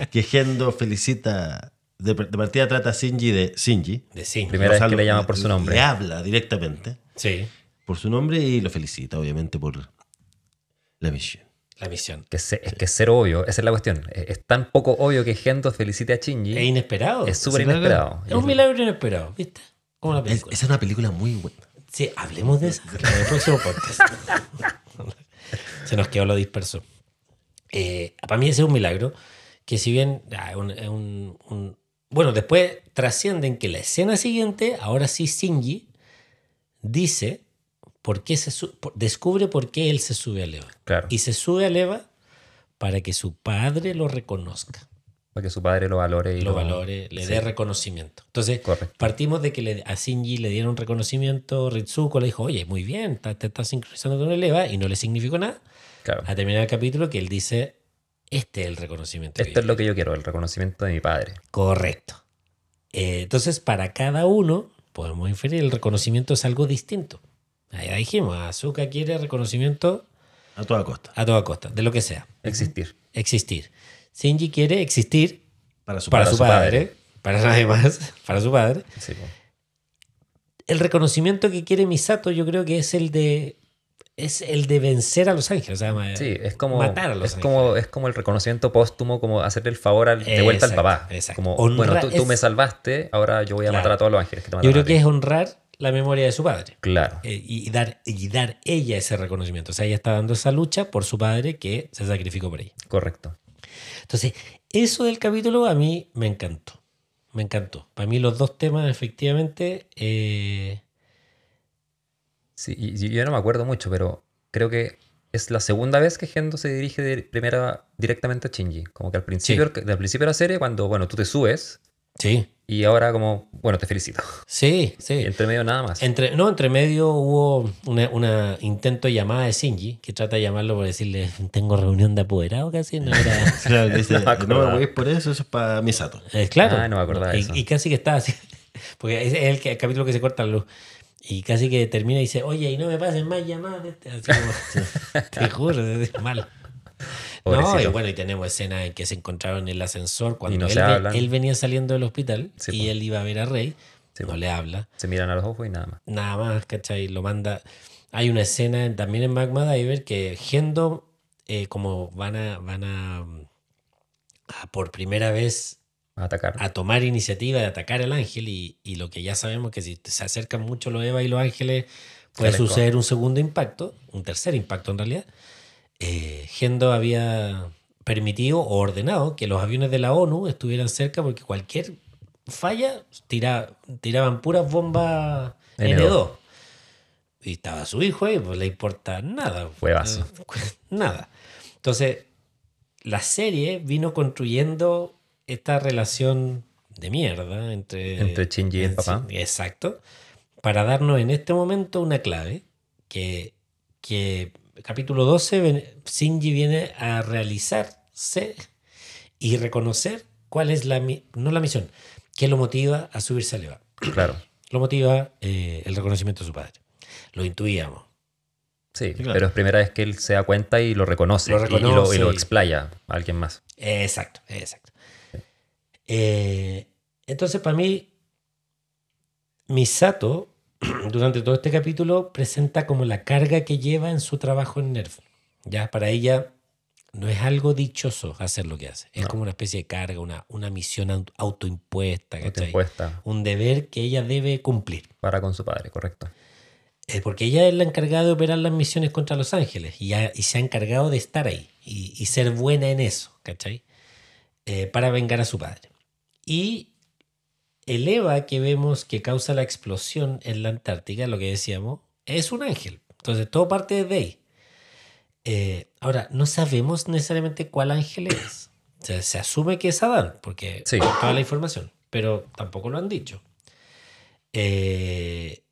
que Gendo felicita. De, de partida trata a Shinji de Shinji. De sí. Primera vez que le llama por su nombre. Le habla directamente Sí, por su nombre y lo felicita, obviamente, por la misión. la misión. Que se- es que es cero obvio. Esa es la cuestión. Es, es tan poco obvio que Gendo felicite a Shinji. Es inesperado. Es súper inesperado. Es un milagro inesperado, ¿viste? Como una Es- película. esa es una película muy buena. Sí, hablemos de eso en el próximo podcast. Se nos quedó lo disperso. Eh, para mí ese es un milagro que si bien ah, un- un- un- bueno, después trascienden que la escena siguiente, ahora sí Shinji dice por qué se por- descubre por qué él se sube a Eva. Claro. Y se sube a Eva para que su padre lo reconozca, Para que su padre lo valore y lo valore, le sí. dé reconocimiento. Entonces, Correcto. Partimos de que le- a Shinji le dieron reconocimiento, Ritsuko le dijo, oye, muy bien, te estás sincronizando con el EVA y no le significó nada. Claro. A terminar el capítulo que él dice, este es el reconocimiento. Esto es lo que yo quiero, el reconocimiento de mi padre. Correcto. Eh, entonces, para cada uno, podemos inferir, el reconocimiento es algo distinto. Ahí dijimos, Azuka quiere reconocimiento A toda costa. a toda costa, de lo que sea. Existir. Existir. Shinji quiere existir Para su para, para su su padre, para nadie más, para su padre. Sí, el reconocimiento que quiere Misato yo creo que es el de es el de vencer a los ángeles, o sea, ma- Sí, es como, matar a los es ángeles. como es como el reconocimiento póstumo, como hacerle el favor al- de vuelta Exacto, al papá. exacto. Como, Honra- bueno, tú, tú me salvaste, ahora yo voy a Claro. matar a todos los ángeles que te Yo creo que es honrar la memoria de su padre Claro, eh, y, dar, y dar ella ese reconocimiento. O sea, ella está dando esa lucha por su padre que se sacrificó por ella. correcto. Entonces, eso del capítulo a mí me encantó. Me encantó. Para mí los dos temas, efectivamente, eh, Sí, y, yo no me acuerdo mucho, pero creo que es la segunda vez que Gendo se dirige de primera directamente a Shinji. Como que al principio, al principio de la serie, cuando, bueno, tú te subes sí, y ahora como, bueno, te felicito. sí, Y sí. entre medio nada más. Entre, no, entre medio hubo una, una intento de llamada de Shinji, que trata de llamarlo por decirle, tengo reunión de apoderado casi. No era, Claro, dice, No me no, me voy por eso, eso es para Misato. Eh, claro. Ah, no me acordaba y, eso. y casi que está así. Porque es el, que- el capítulo que se corta la luz. Y casi que termina y dice, oye, y no me pasen más llamadas. este". Así como, te juro, es mal. No, y bueno, y tenemos escenas en que se encontraron en el ascensor cuando no él, ve- venía saliendo del hospital Sí, y él iba a ver a Rey. Sí, no le habla. Se miran a los ojos y nada más. Nada más, ¿cachai? Lo manda. Hay una escena en- también en Magma Diver que Gendo, eh, como van a, van a, a por primera vez A atacar. a tomar iniciativa de atacar al ángel y, y lo que ya sabemos que si se acercan mucho los Eva y los ángeles puede suceder un segundo impacto, un tercer impacto en realidad. Eh, Gendo había permitido o ordenado que los aviones de la ONU estuvieran cerca porque cualquier falla tira- tiraban puras bombas N2. N2. Y estaba su hijo ahí, pues le importa nada. Huevazo. Nada. Entonces, la serie vino construyendo esta relación de mierda entre, Entre Shinji y el papá. Exacto. Para darnos en este momento una clave que, que capítulo 12, ven- Shinji viene a realizarse y reconocer cuál es la, no la misión, qué lo motiva a subirse al EVA. Claro. Lo motiva eh, el reconocimiento de su padre. Lo intuíamos. Sí, claro. pero es primera vez que él se da cuenta y lo reconoce. Lo y- y, lo, reconoce y lo explaya a alguien más. Exacto, exacto. Eh, entonces, para mí, Misato, durante todo este capítulo, presenta como la carga que lleva en su trabajo en Nerf. Ya, para ella no es algo dichoso hacer lo que hace. Es No. como una especie de carga, una, una misión aut- autoimpuesta. Autoimpuesta Un deber que ella debe cumplir. para con su padre, correcto. Eh, porque ella es la encargada de operar las misiones contra Los Ángeles y, ha- y se ha encargado de estar ahí y, y ser buena en eso, ¿cachai? Eh, para vengar a su padre. Y el Eva que vemos que causa la explosión en la Antártica, lo que decíamos, es un ángel. Entonces todo parte de ahí. Eh, ahora, no sabemos necesariamente cuál ángel es. O sea, se asume que es Adán, porque Sí. toda la información, pero tampoco lo han dicho. Eh,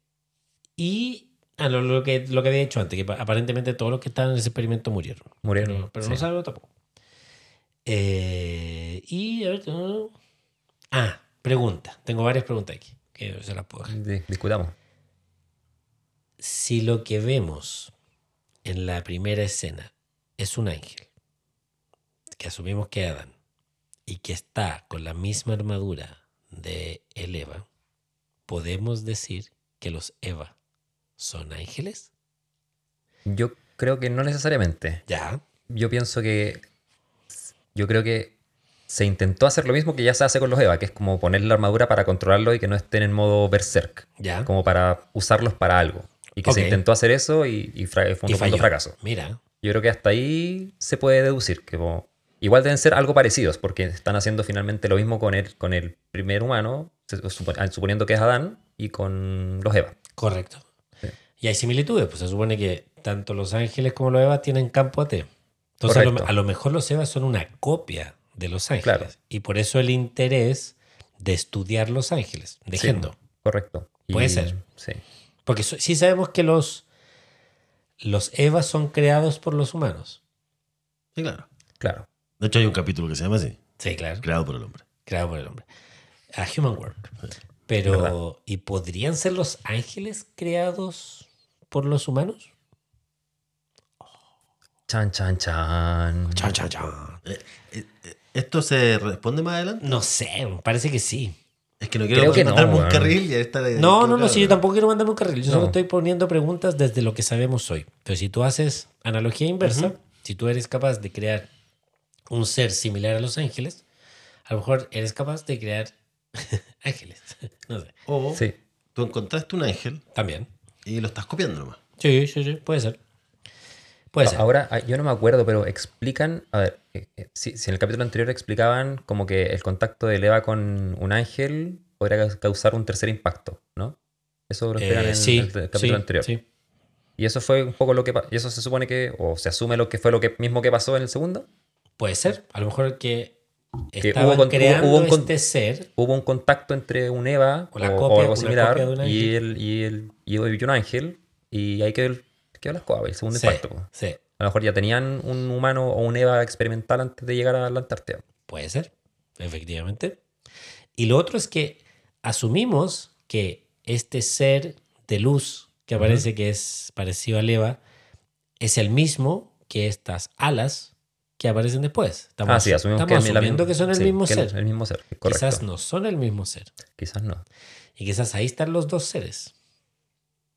y ah, lo, lo que, lo que había dicho antes, que pa- aparentemente todos los que estaban en ese experimento murieron. Murieron, Pero, pero no sí. sabemos tampoco. Eh, y a ver. Ah, pregunta. Tengo varias preguntas aquí. Que se las puedo dejar. Discutamos. Si lo que vemos en la primera escena es un ángel, que asumimos que es Adán, y que está con la misma armadura de el Eva, ¿podemos decir que los Eva son ángeles? Yo creo que no necesariamente. Ya. Yo pienso que. Yo creo que se intentó hacer lo mismo que ya se hace con los Eva, que es como poner la armadura para controlarlo y que no estén en modo berserk, Ya. como para usarlos para algo. Y que se intentó hacer eso y, fue un rotundo fracaso. Mira. Yo creo que hasta ahí se puede deducir que como- igual deben ser algo parecidos, porque están haciendo finalmente lo mismo con el, con el primer humano, supo- suponiendo que es Adán, y con los Eva. Correcto. Sí. Y hay similitudes, pues se supone que tanto los ángeles como los Eva tienen campo AT. Entonces a lo, Correcto. a lo mejor los Eva son una copia de los ángeles. Claro. Y por eso el interés de estudiar los ángeles, de Sí. Gendo. Correcto. Y- Puede ser. Sí. Porque so- sí sabemos que los, los Eva son creados por los humanos. Sí, claro. Claro. De hecho, hay un capítulo que se llama así, Sí, claro. creado por el hombre. Creado por el hombre. A Human Work. Pero, ¿y podrían ser los ángeles creados por los humanos? Chan, chan, chan. Chan, chan, chan. ¿Esto se responde más adelante? No sé, parece que sí. Es que no quiero que no, mandarme un weón. carril y ahí está de- No, no, no, sí, yo tampoco quiero mandarme un carril. Yo solo No. estoy poniendo preguntas desde lo que sabemos hoy. Pero si tú haces analogía inversa, si tú eres capaz de crear un ser similar a los ángeles, a lo mejor eres capaz de crear ángeles. no sé. O Sí. tú encontraste un ángel También. y lo estás copiando nomás. Sí, sí, sí, puede ser. Puede ser. Ahora, ah, yo no me acuerdo, pero explican, a ver, eh, eh, si, si en el capítulo anterior explicaban como que el contacto de Eva con un ángel podría ca- causar un tercer impacto, ¿no? Eso lo explican Eh, en sí, el, capítulo sí, anterior. sí. Y eso fue un poco lo que, y eso se supone que, o se asume lo que fue lo que mismo que pasó en el segundo. Puede ser. A lo mejor que Que estaban hubo creando hubo un este ser. Hubo un contacto entre un Eva O la o, copia- o algo una similar copia de un y, el, y, el, y un ángel, y ahí quedó, el- quedó la escoba, el segundo Sí, impacto. po. sí, A lo mejor ya tenían un humano o un Eva experimental antes de llegar a la Antártida. puede ser. Efectivamente. Y lo otro es que asumimos que este ser de luz que aparece, que es parecido al Eva, es el mismo que estas alas que aparecen después. Estamos, ah, sí, asumimos estamos que, asumiendo misma- que son el sí, mismo ser. El mismo ser, correcto. Quizás no son el mismo ser. Quizás no, Y quizás ahí están los dos seres.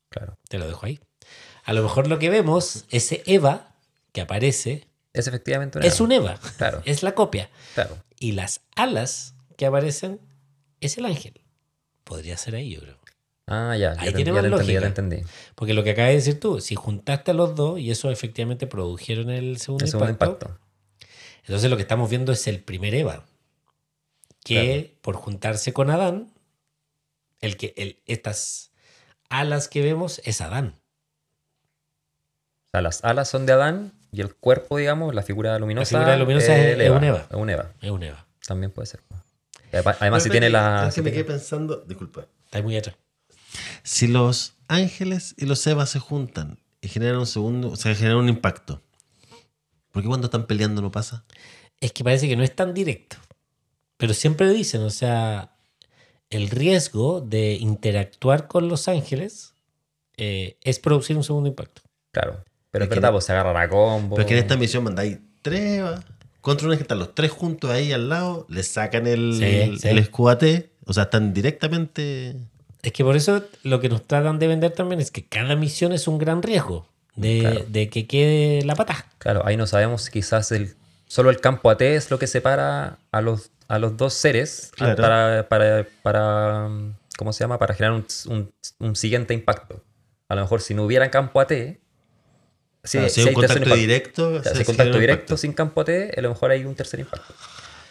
claro. Te lo dejo ahí. A lo mejor lo que vemos, ese Eva que aparece, Es efectivamente un es Eva. un Eva. Claro, Es la copia. claro. Y las alas que aparecen es el ángel. Podría ser ahí, yo creo. Ah, ya, ya, Ahí te, tiene ya más te entendí, ya te lógica. entendí. Porque lo que acabas de decir tú, si juntaste a los dos y eso efectivamente produjeron el segundo, El segundo impacto, impacto. entonces lo que estamos viendo es el primer Eva. Que por juntarse con Adán, el que, el, estas alas que vemos es Adán. O sea, las alas son de Adán y el cuerpo, digamos, la figura luminosa. figura luminosa es- es un Eva. Es un Eva. Es un Eva. También puede ser. Además, si tiene la. es que me quedé pensando, disculpa. Está ahí muy atrás. Si los ángeles y los Evas se juntan y generan un segundo, o sea, generan un impacto, ¿por qué cuando están peleando no pasa? Es que parece que no es tan directo. Pero siempre dicen, o sea, el riesgo de interactuar con los ángeles eh, es producir un segundo impacto. Claro. Pero Es que verdad, pues se agarra la combo. Pero es que en esta misión mandáis tres contra un ángel, están los tres juntos ahí al lado, le sacan el, Sí, el, sí. el o sea, están directamente... Es que por eso lo que nos tratan de vender también es que cada misión es un gran riesgo de, Claro. de que quede la pata. Claro, ahí no sabemos si quizás el, solo el campo AT es lo que separa a los, a los dos seres Claro. para, para, para, ¿cómo se llama? Para generar un, un- un siguiente impacto. A lo mejor si no hubiera campo AT, si, Ah, si hay un contacto directo, O sea, se si hay genera contacto un directo impacto. sin campo AT, a lo mejor hay un tercer impacto.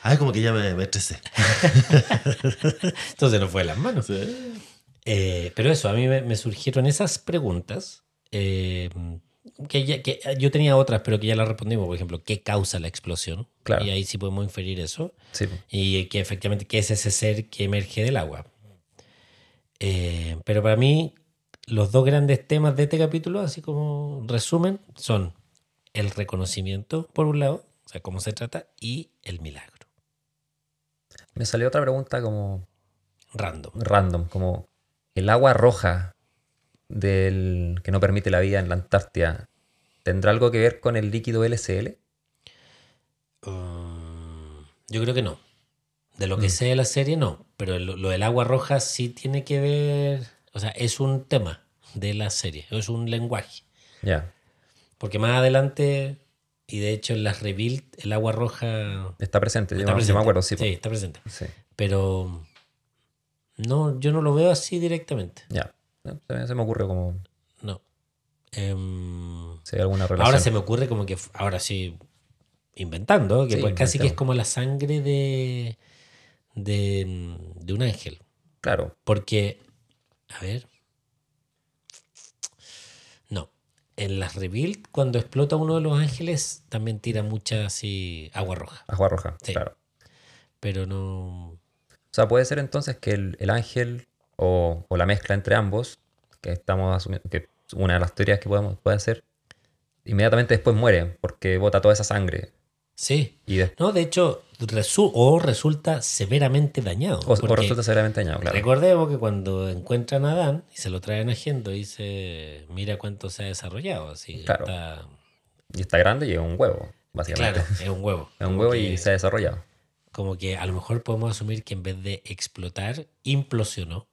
Ay, como que ya me, me estresé. Entonces no fue de las manos. Eh, pero eso, a mí me, me surgieron esas preguntas. eh, que, ya- que yo tenía otras, pero que ya las respondimos. Por ejemplo, ¿qué causa la explosión? Claro. Y ahí sí podemos inferir eso. Sí. Y que efectivamente, ¿qué es ese ser que emerge del agua? Eh, pero para mí, los dos grandes temas de este capítulo, así como resumen, son el reconocimiento, por un lado, o sea, cómo se trata, y el milagro. Me salió otra pregunta como Random. random, como el agua roja del que no permite la vida en la Antártida, ¿tendrá algo que ver con el líquido LCL? Mm, yo creo que no. De lo que Mm. sé de la serie, no. Pero lo, lo del agua roja sí tiene que ver. O sea, es un tema de la serie. Es un lenguaje. Ya, Porque más adelante, y de hecho en las rebuild, el agua roja. está presente, está me- yo presente. me acuerdo, sí. Sí, está presente. Sí, Pero. No, yo no lo veo así directamente. ya. No, Se me, ocurre como No. Em, si hay alguna relación. ahora se me ocurre como que. Ahora sí. Inventando, que Sí, pues casi que es como la sangre de. de, de un ángel. Claro, Porque, a ver. No. En las rebuild, cuando explota uno de los ángeles, también tira mucha así agua roja. agua roja, Sí. claro. Pero no. O sea, puede ser entonces que el, el ángel o, o la mezcla entre ambos, que estamos asumiendo, que es una de las teorías que podemos, puede hacer, inmediatamente después muere porque bota toda esa sangre. Sí. Y No, de hecho, resu- o resulta severamente dañado. o, resulta severamente dañado, claro. Recordemos que cuando encuentran a Adán y se lo traen a Gendo, dice: Mira cuánto se ha desarrollado. Así, Claro. está- Y está grande y es un huevo, básicamente. claro, es un huevo. Es un huevo que- y se ha desarrollado. Como que a lo mejor podemos asumir que en vez de explotar, implosionó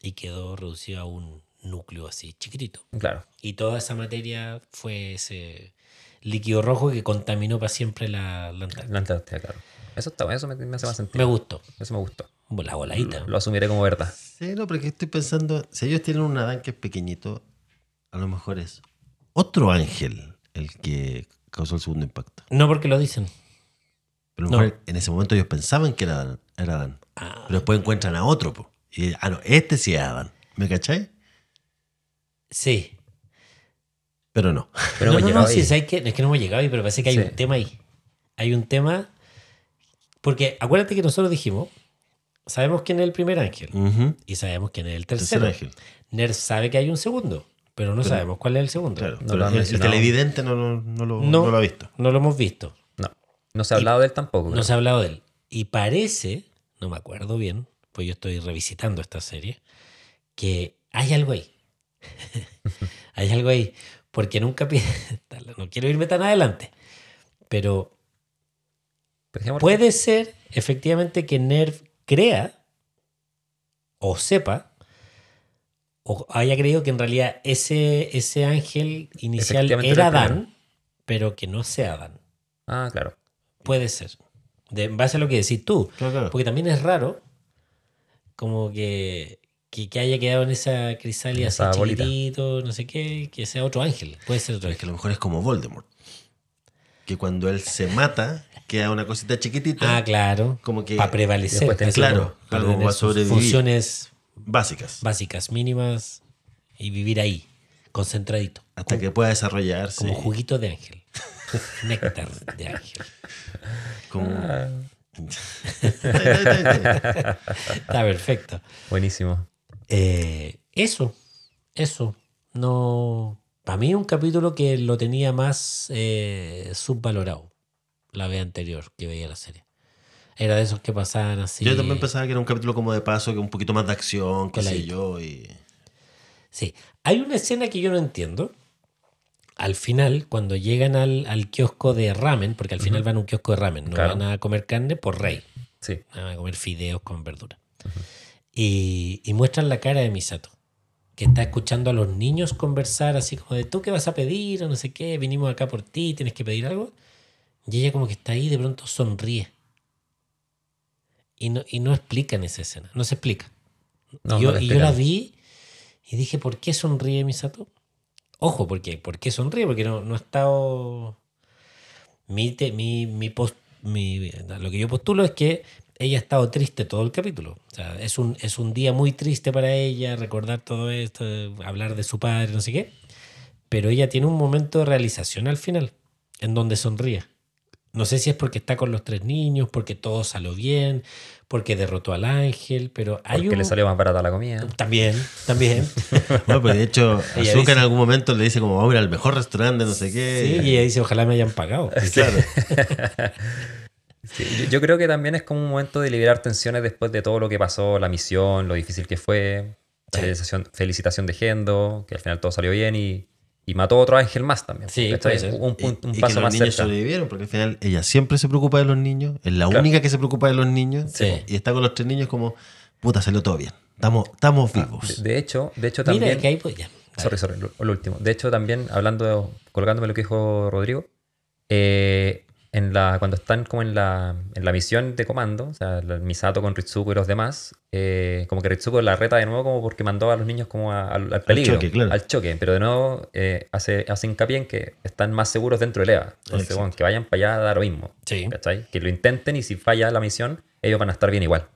y quedó reducido a un núcleo así chiquitito. Claro. Y toda esa materia fue ese líquido rojo que contaminó para siempre la, la Antártida. La Antártida, claro. Eso, está, eso me, me hace más Me sentido. gustó. Eso me gustó. La voladita. Lo asumiré como verdad. Sí, no, porque estoy pensando, si ellos tienen un Adán que es pequeñito, a lo mejor es otro ángel el que causó el segundo impacto. No porque lo dicen. Pero a No. lo mejor en ese momento ellos pensaban que era Adán, era Adán. Ah, pero después encuentran a otro. po. Y, ah, no, este sí es Adán. ¿Me cachai? sí. Pero no. Pero no, hemos no, llegado no, sí, ¿sabes qué? Es que no hemos llegado ahí, pero parece que hay Sí. un tema ahí. Hay un tema. Porque acuérdate que nosotros dijimos: sabemos quién es el primer ángel Ujú. y sabemos quién es el Tercer tercero. ángel. Nerd sabe que hay un segundo, pero no sabemos cuál es el segundo. Claro. No pero lo han el- el, televidente no, lo- no lo, No. no lo ha visto. No lo hemos visto. No. No se ha hablado de él tampoco. No creo. se ha hablado de él. Y parece, no me acuerdo bien, pues yo estoy revisitando esta serie, que hay algo ahí. hay algo ahí. Porque nunca No quiero irme tan adelante. Pero dejémoslo- puede ser efectivamente que Nerv crea o sepa o haya creído que en realidad ese, ese ángel inicial era Adán, pero que no sea Adán. Ah, claro. Puede ser. De, en base a lo que decís tú. Claro, claro. Porque también es raro como que, que, que haya quedado en esa crisálida así bolita. chiquitito, no sé qué, que sea otro ángel. Puede ser otro Es que a ángel. lo mejor es como Voldemort. Que cuando él se mata, queda una cosita chiquitita, Ah, claro. como que- Para prevalecer. Para te- claro, para como tener va a sus sobrevivir. funciones básicas. básicas, mínimas y vivir ahí, concentradito. Hasta que pueda desarrollarse. Como juguito de ángel. Néctar de ángel. como- Ah, Está perfecto. buenísimo. Eh, eso, eso. No. Para mí es un capítulo que lo tenía más eh, subvalorado la vez anterior que veía la serie. Era de esos que pasaban así. Yo también pensaba que era un capítulo como de paso, que un poquito más de acción, qué sé yo. Y... Sí. Hay una escena que yo no entiendo. Al final, cuando llegan al, al kiosco de ramen, porque al final van a un kiosco de ramen, no Claro. van a comer carne por rey, Sí. van a comer fideos con verdura. Y, y muestran la cara de Misato, que está escuchando a los niños conversar así como de, ¿tú qué vas a pedir? O no sé qué, vinimos acá por ti, tienes que pedir algo. Y ella como que está ahí y de pronto sonríe. Y no, y no explican esa escena, no se explica. No, yo, no y yo la vi y dije, ¿por qué sonríe Misato? Ojo, ¿por qué? ¿Por qué sonríe? Porque no, no ha estado... Mi, te- mi, mi post- mi- lo que yo postulo es que ella ha estado triste todo el capítulo. O sea, es un, es un día muy triste para ella recordar todo esto, hablar de su padre, no sé qué. Pero ella tiene un momento de realización al final, en donde sonríe. No sé si es porque está con los tres niños, porque todo salió bien, porque derrotó al ángel, pero hay Porque un... le salió más barata la comida. También, también. Bueno, pues de hecho, Azuka dice- en algún momento le dice como, vamos a ir al mejor restaurante, no sé Sí, qué. y ella dice, ojalá me hayan pagado. Claro. Sí, yo, creo que también es como un momento de liberar tensiones después de todo lo que pasó, la misión, lo difícil que fue, la Sí. felicitación, felicitación de Gendo, que al final todo salió bien y, y mató a otro ángel más también. Sí. Un, un- un y, y paso que los más niños cerca. sobrevivieron, porque al final ella siempre se preocupa de los niños, es la Claro. única que se preocupa de los niños, Sí. y está con los tres niños como, puta, salió todo bien, estamos, estamos vivos. De, de hecho, de hecho Mira, también... que ahí pues ya. Sorry, sorry, lo, lo último. De hecho, también hablando, colgándome lo que dijo Rodrigo, eh, en la, cuando están como en la, en la misión de comando, o sea, el Misato con Ritsuko y los demás, eh, como que Ritsuko la reta de nuevo como porque mandó a los niños como a- al, al peligro, choque, claro. al choque, pero de nuevo eh, hace, hace hincapié en que están más seguros dentro del EVA. Entonces, bueno, que vayan para allá da lo mismo. Sí. Que lo intenten y si falla la misión, ellos van a estar bien igual.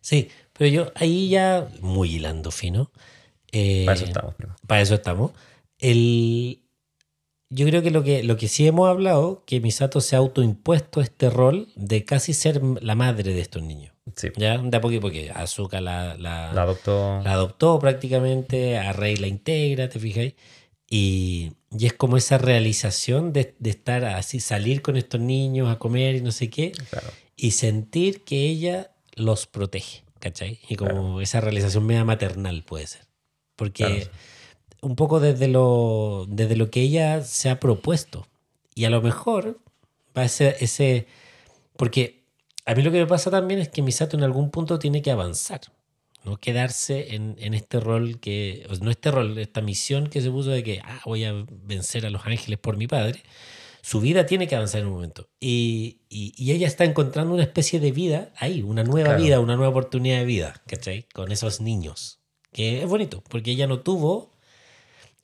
Sí, pero yo ahí ya, muy hilando fino. eh, Para eso estamos. primo. Para eso estamos. El, yo creo que lo, que lo que sí hemos hablado, que Misato se ha autoimpuesto este rol de casi ser la madre de estos niños. Sí. ¿Ya? De a poquito, porque Azuka la, la, La adoptó. la adoptó prácticamente, a Rey la integra, ¿te fijáis? Y, y es como esa realización de, de estar así, salir con estos niños a comer y no sé qué, Claro. y sentir que ella los protege, ¿cachai? Y como esa realización media maternal puede ser. Porque Claro. Un poco desde lo, desde lo que ella se ha propuesto. Y a lo mejor va a ser ese... Porque a mí lo que me pasa también es que Misato en algún punto tiene que avanzar. No quedarse en, en este rol que... no este rol, esta misión que se puso de que ah, voy a vencer a los ángeles por mi padre. Su vida tiene que avanzar en un momento. Y, y- y ella está encontrando una especie de vida ahí, una nueva Claro. vida, una nueva oportunidad de vida, ¿cachai? Con esos niños. Que es bonito, porque ella no tuvo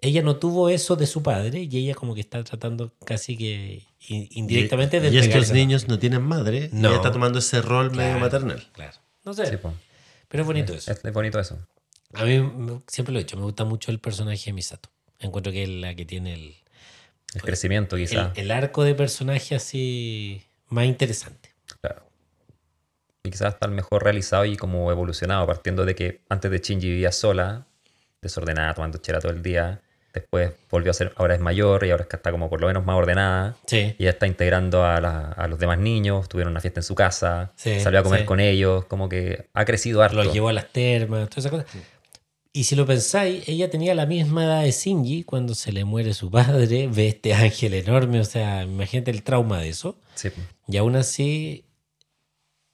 ella no tuvo eso de su padre y ella como que está tratando casi que in- indirectamente de y, y estos entregárselo. niños no tienen madre, No. y ella está tomando ese rol medio maternal. Claro. No sé, Sí, pero es bonito eso. Es, es bonito eso. A mí me- siempre lo he dicho, me gusta mucho el personaje de Misato. Encuentro que es la que tiene el, El crecimiento, el, quizás. el arco de personaje así más interesante. Claro. Y quizás está el mejor realizado y como evolucionado, partiendo de que antes de Shinji vivía sola, desordenada, tomando chela todo el día. Después volvió a ser, ahora es mayor y ahora es que está como por lo menos más ordenada. Sí. Y ya está integrando a, la- a los demás niños, tuvieron una fiesta en su casa, Sí, salió a comer sí. con ellos, como que ha crecido harto. Los llevó a las termas, todas esas cosas. Y si lo pensáis, ella tenía la misma edad de Shinji cuando se le muere su padre, ve este ángel enorme, o sea, imagínate el trauma de eso. Sí, Y aún así,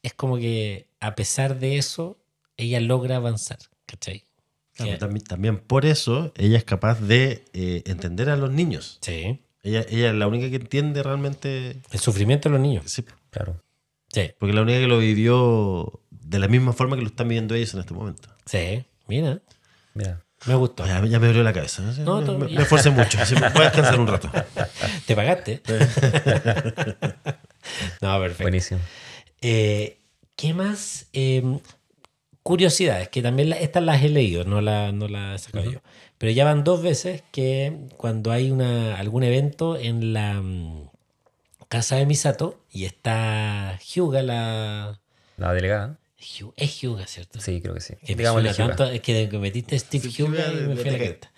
es como que a pesar de eso, ella logra avanzar, ¿cachai? Claro, Que- también, también por eso ella es capaz de eh, entender a los niños. Sí. Ella, ella es la única que entiende realmente. El sufrimiento de los niños. sí, claro. Sí. porque la única que lo vivió de la misma forma que lo están viviendo ellos en este momento. Sí, mira, Mira. me gustó. Ya, ya me abrió la cabeza. ¿no? No, me, me- me esforcé mucho. Así me voy a descansar un rato. ¿Te pagaste? no, perfecto. Buenísimo. Eh, ¿Qué más? Eh, curiosidades, que también la- estas las he leído, no, la, no las he sacado yo. Pero ya van dos veces que cuando hay una, algún evento en la mm, casa de Misato y está Hyuga, la... La delegada. Es Hyuga, ¿cierto? Sí, creo que sí. Que Digámosle tanto, es que metiste Steve Hyuga y me fui a la cresta.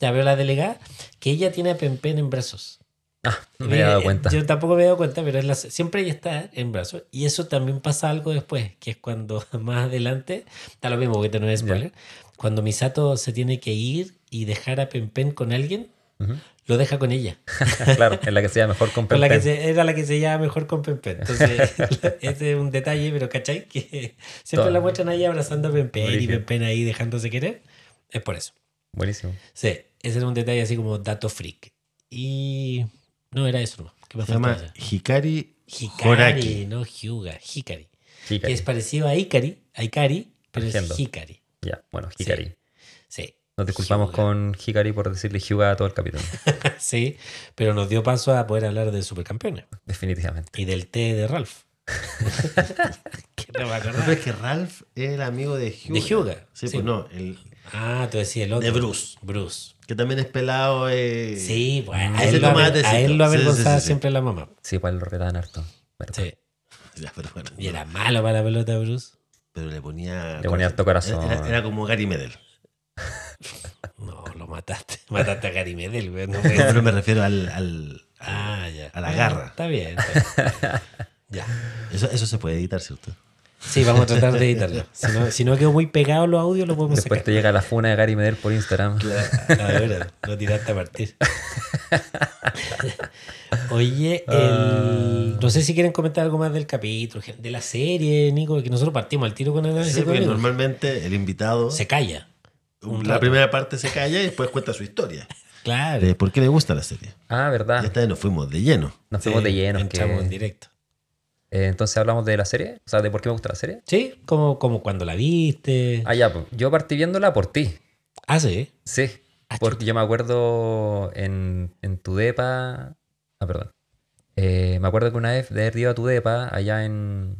Ya, pero la delegada, que ella tiene a Pempen en brazos. Ah, no me había dado cuenta. Yo tampoco me he dado cuenta, pero la- siempre ella está en brazos. Y eso también pasa algo después, que es cuando más adelante, está lo mismo, porque no es spoiler, cuando Misato se tiene que ir y dejar a Pempen con alguien, Ujú. lo deja con ella. claro, es la que sea mejor con Con la que Pen Pen. se- era la que se llevaba mejor con Pempen. Entonces, ese es un detalle, pero ¿cachai? Que siempre Todo. la muestran ahí abrazando a Pempen y Brígido. Pempen ahí dejándose querer. Es por eso. Buenísimo. Sí, ese era un detalle así como dato freak. Y no era eso, no. ¿Qué me Se llama? Hikari, Hikari, Horaki. no Hyuga, Hikari. Hikari. Que es parecido a Ikari, a Ikari, pero Entiendo. es Hikari. Ya, bueno, Hikari. Sí. Nos disculpamos Hyuga. con Hikari por decirle Hyuga a todo el capítulo. sí, pero nos dio paso a poder hablar de supercampeones Definitivamente. y del té de Ralph. que no me No, acordaba. pero es que Ralph es el amigo de Hyuga. De Hyuga, Sí, sí. pues no. El, Ah, tú decías el otro. De Bruce. Bruce. que también es pelado. eh, Sí, bueno, a él, lo, a él lo Sí, sí, avergonzaba sí, sí. siempre la mamá. Sí, pues lo retaban harto. Pero, Sí. Ya, pero bueno. Y era malo para la pelota, Bruce. Pero le ponía. Le ponía harto corazón. Era, era como Gary Medel. No, lo mataste. Mataste a Gary Medel, güey. No pero me refiero al. al- Ah, ya. A la garra. Está bien. está bien. ya. eso, eso se puede editar, ¿cierto? Sí, vamos a tratar de editarlo. Si no, si no quedó muy pegado los audios, lo podemos Después sacar. te llega la funa de Gary Medel por Instagram. A ver, lo tiraste a partir. Oye, el- no sé si quieren comentar algo más del capítulo, de la serie, Nico, que nosotros partimos al tiro con el análisis Sí, porque normalmente el invitado. Se calla. un la rato. primera parte se calla y después cuenta su historia. Claro. De por qué le gusta la serie. Ah, Y verdad. esta vez nos fuimos de lleno. Nos fuimos de lleno. Entramos que- en directo. Eh, entonces hablamos de la serie. O sea, de por qué me gusta la serie. Sí, como, como cuando la viste. Ah, ya, pues, yo partí viéndola por ti. Ah, sí. Sí. Ah, Porque yo me acuerdo en, en tu depa. Ah, perdón. Eh, me acuerdo que una vez de haber ido a tu depa, allá en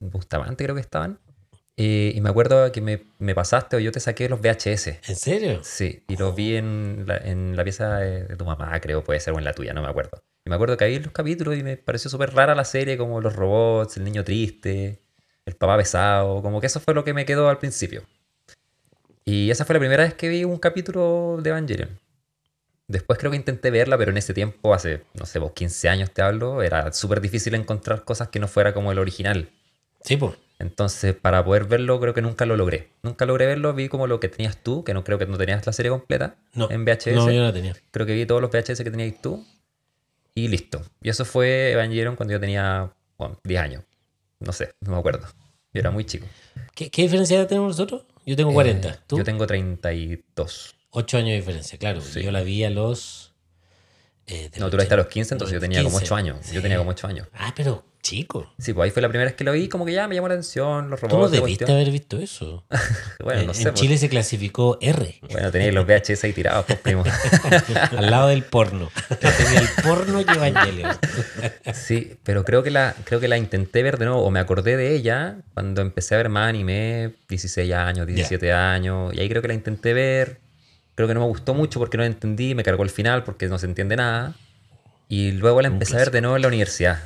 Bustamante, creo que estaban. eh, y me acuerdo que me, me pasaste o yo te saqué los VHS. ¿En serio? Sí, y los vi en la, en la pieza de, de tu mamá, creo, puede ser, o en la tuya, no me acuerdo. Y me acuerdo que ahí los capítulos y me pareció súper rara la serie, como los robots, el niño triste, el papá pesado, como que eso fue lo que me quedó al principio. Y esa fue la primera vez que vi un capítulo de Evangelion. Después creo que intenté verla, pero en ese tiempo, hace, no sé, vos 15 años te hablo, era súper difícil encontrar cosas que no fuera como el original. Sí, pues. Entonces, para poder verlo, creo que nunca lo logré. Nunca logré verlo, vi como lo que tenías tú, que no creo que no tenías la serie completa No. en VHS. No, yo no la tenía. Creo que vi todos los VHS que tenías tú. Y listo. Y eso fue Evangelion cuando yo tenía bueno, 10 años. No sé, no me acuerdo. Yo era muy chico. ¿Qué, qué diferencia tenemos nosotros? Yo tengo 40. Eh, ¿Tú? Yo tengo 32. 8 años de diferencia, claro. Sí. Yo la vi a los. eh, No, tú la viste a los 80, 15, entonces yo tenía como 15. 8 años. Sí. Yo tenía como 8 años. Ah, pero chico. Sí, pues ahí fue la primera vez que lo vi, como que ya me llamó la atención, los robots. la debiste haber visto eso. Bueno, en no sé. en pues. Chile se clasificó R, Bueno, teníais los VHS ahí tirados, pues, primo. al lado del porno. Tenía el porno y Evangelion. Sí, pero creo que la creo que la intenté ver de nuevo o me acordé de ella cuando empecé a ver más anime, 16 años, 17 años, y ahí creo que la intenté ver. Creo que no me gustó mucho porque no la entendí, me cargó el final porque no se entiende nada. Y luego la empecé a ver de nuevo en la universidad.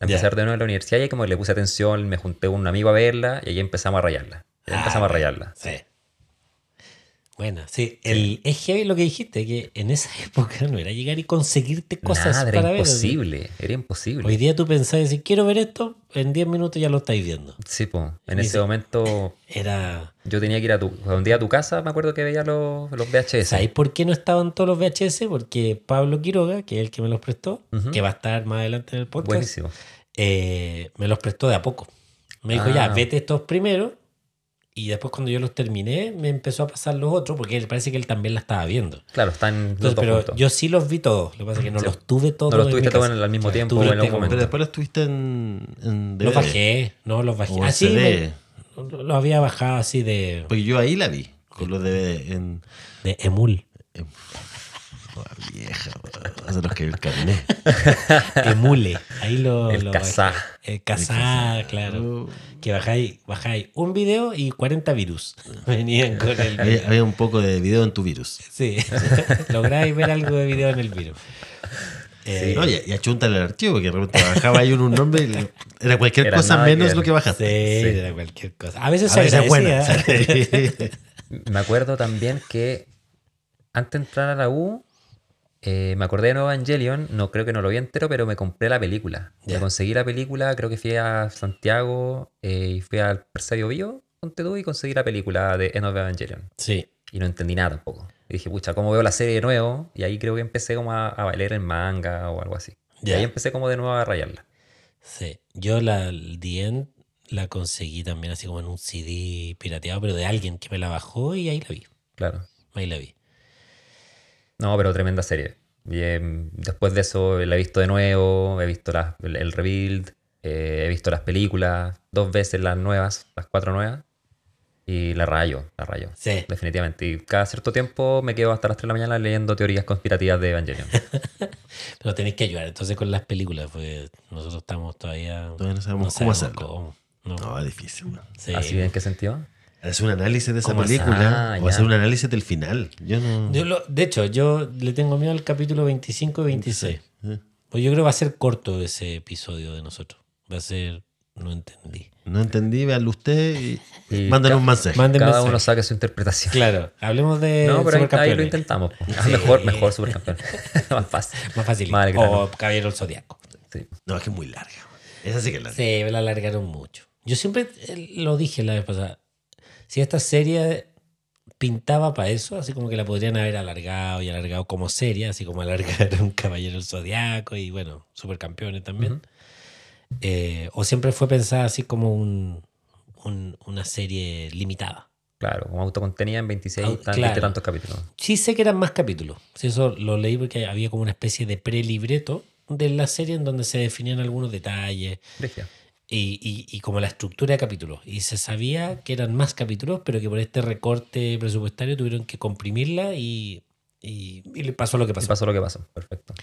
Empecé ver de nuevo en la universidad y como que le puse atención, me junté con un amigo a verla y ahí empezamos a rayarla. Ahí empezamos a rayarla. Sí. Bueno, sí. El, es heavy lo que dijiste, que en esa época no era llegar y conseguirte cosas Nada, para era ver. imposible, era imposible. Hoy día tú pensás, si quiero ver esto, en 10 minutos ya lo estáis viendo. Sí, pues, en ese momento Era... yo tenía que ir a tu, un día a tu casa, me acuerdo que veía los, los VHS. ¿Sabéis por qué no estaban todos los VHS? Porque Pablo Quiroga, que es el que me los prestó, que va a estar más adelante en el podcast, Buenísimo. eh, me los prestó de a poco. Me dijo, Ah. ya, vete estos primero. Y después cuando yo los terminé, me empezó a pasar los otros, porque él parece que él también la estaba viendo. Claro, están los dos pero juntos. yo sí los vi todos. Lo que pasa es que no Sí. los tuve todos. No los tuviste todos el mismo tiempo o en los algún tengo. momento. Pero después lo estuviste en, en Los bajé, no los bajé. O en Ah, sí, CD. me- lo, lo había bajado así de, Porque yo ahí la vi. Con los de. En, de Emul. Vieja, hace los que el carnet. Emule. Ahí lo. El lo bajé. El Kazaa, claro. Que bajáis, bajáis un video y 40 virus. Venían con el Había, video. había un poco de video en tu virus. Sí. Lográis ver algo de video en el virus. Eh, No, y, y achúntale el archivo, porque de repente bajaba ahí uno un nombre y le- era cualquier Era cosa menos lo que sí, bajaste. era cualquier cosa. A veces A se veces es buena. agradecía. Me acuerdo también que antes de entrar a la U, eh, me acordé de Nuevo Evangelion, no creo que no lo vi entero, pero me compré la película. Ya. Conseguí la película, creo que fui a Santiago eh, y fui al Persedio Bio, ponte tú, y conseguí la película de End of Evangelion. Sí. Y no entendí nada tampoco. Y dije, pucha, ¿cómo veo la serie de nuevo? Y ahí creo que empecé como a, a leer el manga o algo así. Y ahí empecé como de nuevo a rayarla. Sí, yo la The End la conseguí también así como en un CD pirateado, pero de alguien que me la bajó y ahí la vi. Claro. Ahí la vi. No, pero tremenda serie. Y, em, después de eso la he visto de nuevo, he visto las- el, el rebuild, eh, he visto las películas, dos veces las nuevas, las cuatro nuevas, y la rayo, la rayo. Sí. Definitivamente. Y cada cierto tiempo me quedo hasta las 3 de la mañana leyendo teorías conspirativas de Evangelion. Pero tenéis que ayudar entonces con las películas, pues nosotros estamos todavía. Todavía no sabemos cómo hacerlo. cómo. No. No, es difícil. Sí. ¿Así en qué sentido? Hacer un análisis de esa película Ah, o hacer un análisis del final. Yo no. Yo lo- de hecho, yo le tengo miedo al capítulo 25 y 26. Eh, Pues yo creo que va a ser corto ese episodio de nosotros. Va a ser. No entendí. No entendí, véanlo usted y, Y mándale ca- un mensaje. Manden Cada mensaje. uno saque su interpretación. Claro, hablemos de. no, pero ahí, ahí lo intentamos. Ah, Sí. Mejor, mejor supercampeón. Más fácil. Más fácil. Más o Caballero del Zodiaco. Sí. No, es que es muy larga. Esa sí que es larga. Sí, me la alargaron mucho. Yo siempre eh, lo dije la vez pasada. Si esta serie pintaba para eso, así como que la podrían haber alargado y alargado como serie, así como alargaron Caballero del Zodiaco y bueno, Supercampeones también. Eh, o siempre fue pensada así como un, un- una serie limitada. Claro, como autocontenida en 26 Au- tan- claro. tantos capítulos. Sí sé que eran más capítulos. Sí, eso lo leí porque había como una especie de prelibreto de la serie en donde se definían algunos detalles. Brígido. Y, y- y como la estructura de capítulos. Y se sabía que eran más capítulos, pero que por este recorte presupuestario tuvieron que comprimirla y, y, y le pasó lo que pasó. pasó lo que pasó. Perfecto.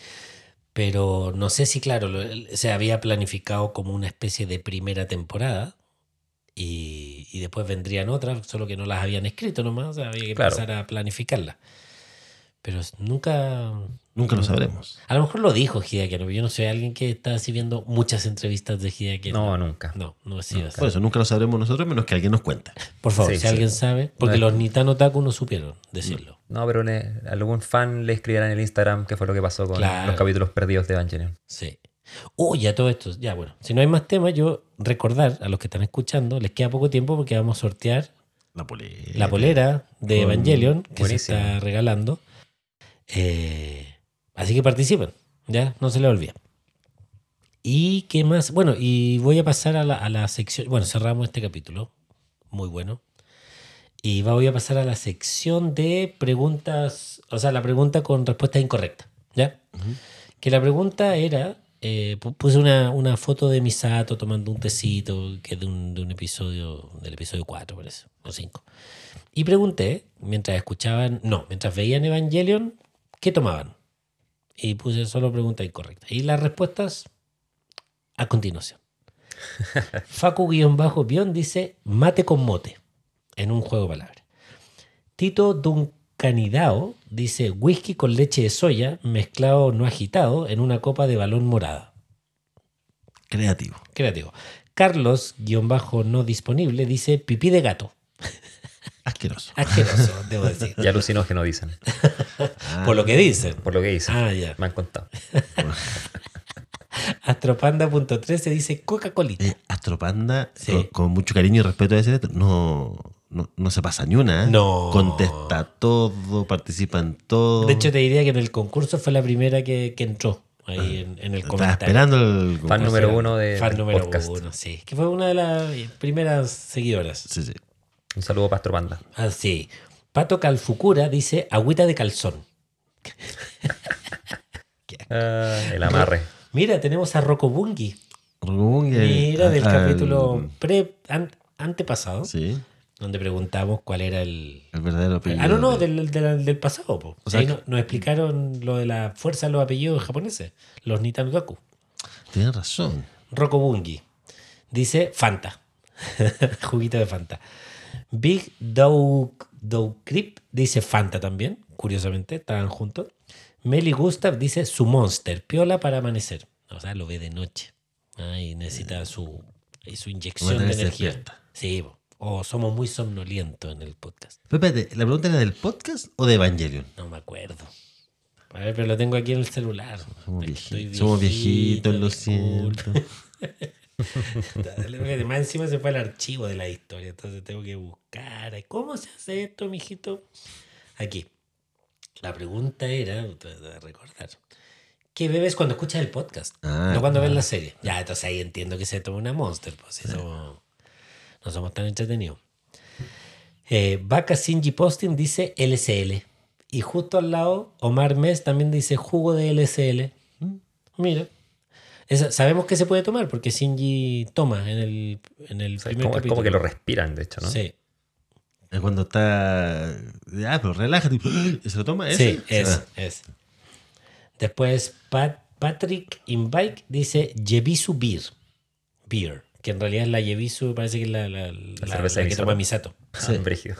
Pero no sé si, claro, lo- se había planificado como una especie de primera temporada y, y después vendrían otras, solo que no las habían escrito nomás, o sea, había que Claro. empezar a planificarlas. Pero nunca... Nunca lo sabremos. A lo mejor lo dijo Hideaki, pero yo no soy alguien que está así viendo muchas entrevistas de Hideaki. No, nunca. No, no ha sido así. Por eso nunca lo sabremos nosotros, menos que alguien nos cuente. Por favor, Sí, si sí. alguien sabe, porque No los Nitano Taku no supieron decirlo. No, pero le- algún fan le escribiera en el Instagram qué fue lo que pasó con Claro. los capítulos perdidos de Evangelion. Sí. Uy, ya todo esto. Ya, bueno, si no hay más temas, yo recordar a los que están escuchando, les queda poco tiempo porque vamos a sortear La polera. la polera de Evangelion que Buenísimo. se está regalando. Eh, así que participen, ya, no se les olvide. ¿Y qué más? Bueno, y voy a pasar a la, a la sección. Bueno, cerramos este capítulo. Muy bueno. Y voy a pasar a la sección de preguntas, o sea, la pregunta con respuesta incorrecta. ¿Ya? Que la pregunta era, eh, pu- puse una, una foto de Misato tomando un tecito, que es de un, de un episodio, del episodio 4 parece, o 5. Y pregunté, mientras escuchaban, no, mientras veían Evangelion, ¿qué tomaban? Y puse solo pregunta incorrecta. Y las respuestas a continuación. Facu-Bion dice mate con mote en un juego de palabras. Tito Duncanidao dice whisky con leche de soya mezclado no agitado en una copa de balón morada. Creativo. Creativo. Carlos, guion bajo no disponible, dice pipí de gato. Asqueroso. Asqueroso, debo decir. Y alucinógeno dicen. Por lo que dicen. Por lo que dicen. Ah, ya. Me han contado. Astropanda.13 dice Coca-Cola. Eh, Astropanda, Sí. con, con mucho cariño y respeto a ese, no, no, no se pasa ni una. ¿eh? No. Contesta todo, participa en todo. De hecho, te diría que en el concurso fue la primera que, que entró ahí en, en el Estaba comentario. esperando el. Fan número uno de, fan número podcast. uno, sí. Que fue una de las primeras seguidoras. Sí, sí. Un saludo, Pastor Panda. Así. Pato Calfucura dice agüita de calzón. Ah, el amarre. Mira, tenemos a Rocobungi. Mira, del al- capítulo pre, an- antepasado, Sí, donde preguntamos cuál era el... el verdadero apellido. Ah, no, no, de- del, del- del pasado. Po. O sea Ahí que- nos explicaron lo de la fuerza de los apellidos japoneses, los Nitanugaku. Tienes razón. Rokobungi dice Fanta, juguito de Fanta. Big Dog Dog Creep dice Fanta también, curiosamente, estaban juntos. Meli Gustav dice su monster, piola para amanecer. O sea, lo ve de noche. Ahí necesita su, y su inyección de energía. despierta. Sí, o somos muy somnolientos en el podcast. Pero espérate, ¿la pregunta era del podcast o de Evangelion? No me acuerdo. A ver, pero lo tengo aquí en el celular. Somos viejitos, lo siento. Dale, Más encima se fue al archivo de la historia, entonces tengo que buscar. ¿Cómo se hace esto, mijito? Aquí. La pregunta era, recordar, ¿qué bebes cuando escuchas el podcast? Ah, no cuando ves la serie. Ya, entonces ahí entiendo que se toma una Monster, pues si somos- no somos tan entretenidos. Eh, Vaca Shinji Posting dice LSL. Y justo al lado, Omar Mes también dice jugo de LSL. Mira. Esa- sabemos que se puede tomar porque Shinji toma en el, en el O sea, es primer como, es como que lo respiran, de hecho, ¿no? Sí, Es cuando está. Ah, pero relájate. ¿Y se lo toma ese? sí, es, Ah, es. Después Pat- Patrick Inbike dice Yebisu Beer. Beer. Que en realidad es la Yebisu, parece que es la, la, la- cerveza la que toma Misato. Ah, brígido.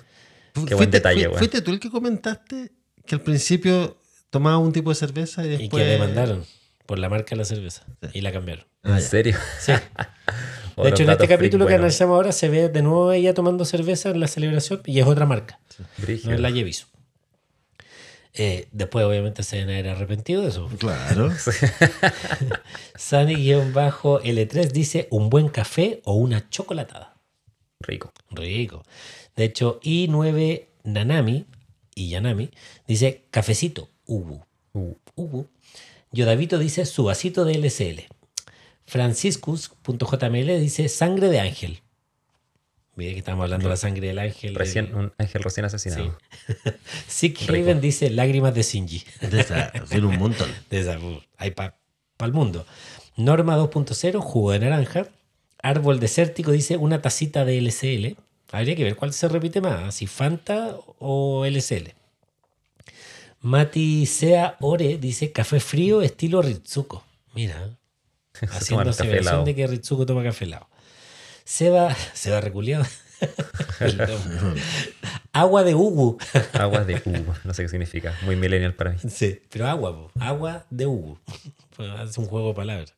Fu- Qué buen fuiste- detalle, weón. Fuiste tú el que comentaste que al principio tomaba un tipo de cerveza y Y después. que demandaron por la marca de la cerveza. Y la cambiaron. Ah, ¿En serio? Sí. De hecho, en este freak capítulo que bueno. analizamos ahora se ve de nuevo ella tomando cerveza en la celebración y es otra marca, no es la Yebisu. Eh, después, obviamente, se deben haber arrepentido de eso. Claro. Sunny-L3 dice un buen café o una chocolatada. Rico. Rico. De hecho, I9 Nanami y Yanami dice cafecito, ubu. Ubu. Yodavito dice su vasito de LSL. Franciscus.jml dice sangre de ángel. Mira que estamos hablando de la sangre del ángel. recién, un ángel recién asesinado. Sick Haven dice lágrimas de Shinji. De esa, tiene un montón. De esa, hay para el mundo. Norma 2.0, jugo de naranja. Árbol desértico dice una tacita de LSL. Habría que ver cuál se repite más, si Fanta o LSL. Mati Sea Ore dice café frío estilo Ritsuko. Mira, Se haciendo aseveración helado. de que Ritsuko toma café helado. Seba, Seba reculeado. Agua de Ugu. Agua de uva. No sé qué significa. Muy millennial para mí. Sí, pero agua, po. agua de Ugu. Hace un juego de palabras.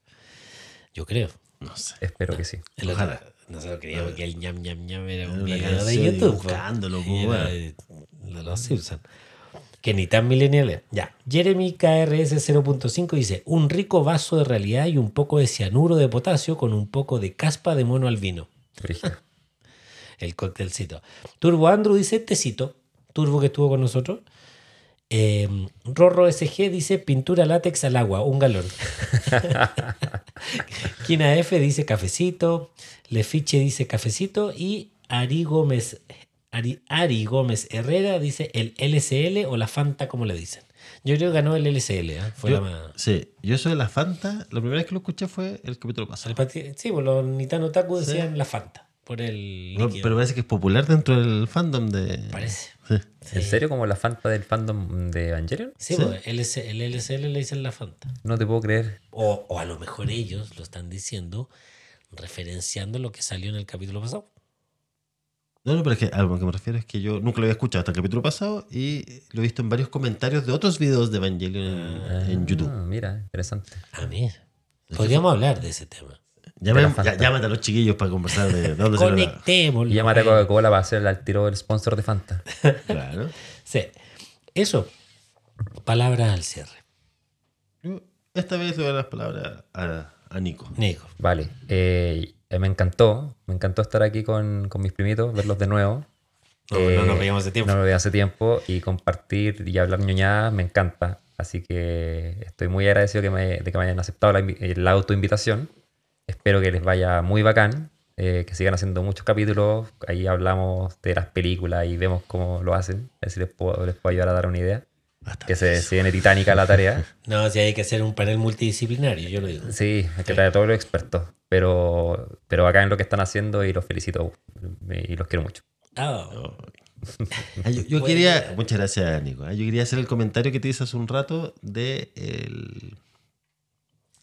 Yo creo. No sé. Espero que sí. El Ojalá. otro- Nosotros creíamos que el ñam ñam ñam era un video de YouTube. buscándolo, po, era de los Simpsons. Que ni tan millennial. Ya. Jeremy KRS 0.5 dice: Un rico vaso de realidad y un poco de cianuro de potasio con un poco de caspa de mono albino. El cóctelcito. Turbo Andrew dice tecito. Turbo que estuvo con nosotros. Eh, Rorro SG dice pintura látex al agua, un galón. Kina F dice cafecito. Lefiche dice cafecito. Y Ari Gómez, Ari, Ari Gómez Herrera dice el LSL o la Fanta, como le dicen. Yo creo que ganó el LSL. ¿eh? Fue Yo- la más. Sí, yo eso de la Fanta, la primera vez que lo escuché fue el capítulo pasado. el pati- sí, pues los Nitano Taku Sí. decían la Fanta. Por el. No, pero parece que es popular dentro del fandom de. Parece. Sí. ¿En serio como la Fanta del fandom de Evangelion? Sí, ¿Sí? pues, LS el LSL le dicen la Fanta. No te puedo creer. O, o a lo mejor ellos lo están diciendo referenciando lo que salió en el capítulo pasado. No, no, pero es que a lo que me refiero es que yo nunca lo había escuchado hasta el capítulo pasado y lo he visto en varios comentarios de otros videos de Evangelion en, en YouTube. Ah, mira, interesante. A mí. Podríamos hablar de ese tema. Llame- ya- llámate a los chiquillos para conversar de dónde se lo Conectemos. Y llámate a Coca-Cola para hacer el tiro del sponsor de Fanta. Claro. Sí. Eso. Palabras al cierre. Yo esta vez le doy las palabras a, a Nico. Nico. Vale. eh, me encantó. Me encantó estar aquí con, con mis primitos, verlos de nuevo. No, Eh, no nos veíamos hace tiempo. No lo veía hace tiempo y compartir y hablar ñoñadas me encanta. Así que estoy muy agradecido que me- de que me hayan aceptado la, eh, la autoinvitación. Espero que les vaya muy bacán, eh, que sigan haciendo muchos capítulos. Ahí hablamos de las películas y vemos cómo lo hacen. A ver si les puedo, les puedo ayudar a dar una idea. Que se, se viene titánica la tarea. No, si hay que hacer un panel multidisciplinario, yo lo digo. Sí, hay que traer a todos los expertos. Pero, pero acá en lo que están haciendo y los felicito y los quiero mucho. Ah, Ah, yo, yo quería, muchas gracias, Nico. Ah, Yo quería hacer el comentario que te hice hace un rato de el-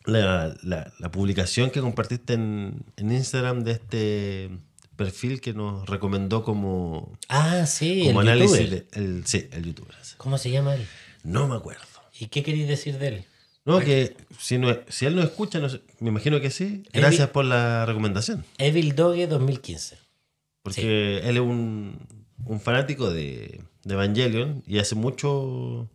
la, la- la publicación que compartiste en, en Instagram de este perfil que nos recomendó como, Ah, sí, como el análisis. youtuber. de- el, sí, el youtuber. ¿Cómo se llama él? No me acuerdo. ¿Y qué queréis decir de él? No, que si, no, si él no escucha, no sé, me imagino que sí. Gracias por la recomendación. Evil Doge 2015. Porque él es un, un fanático de, de Evangelion y hace mucho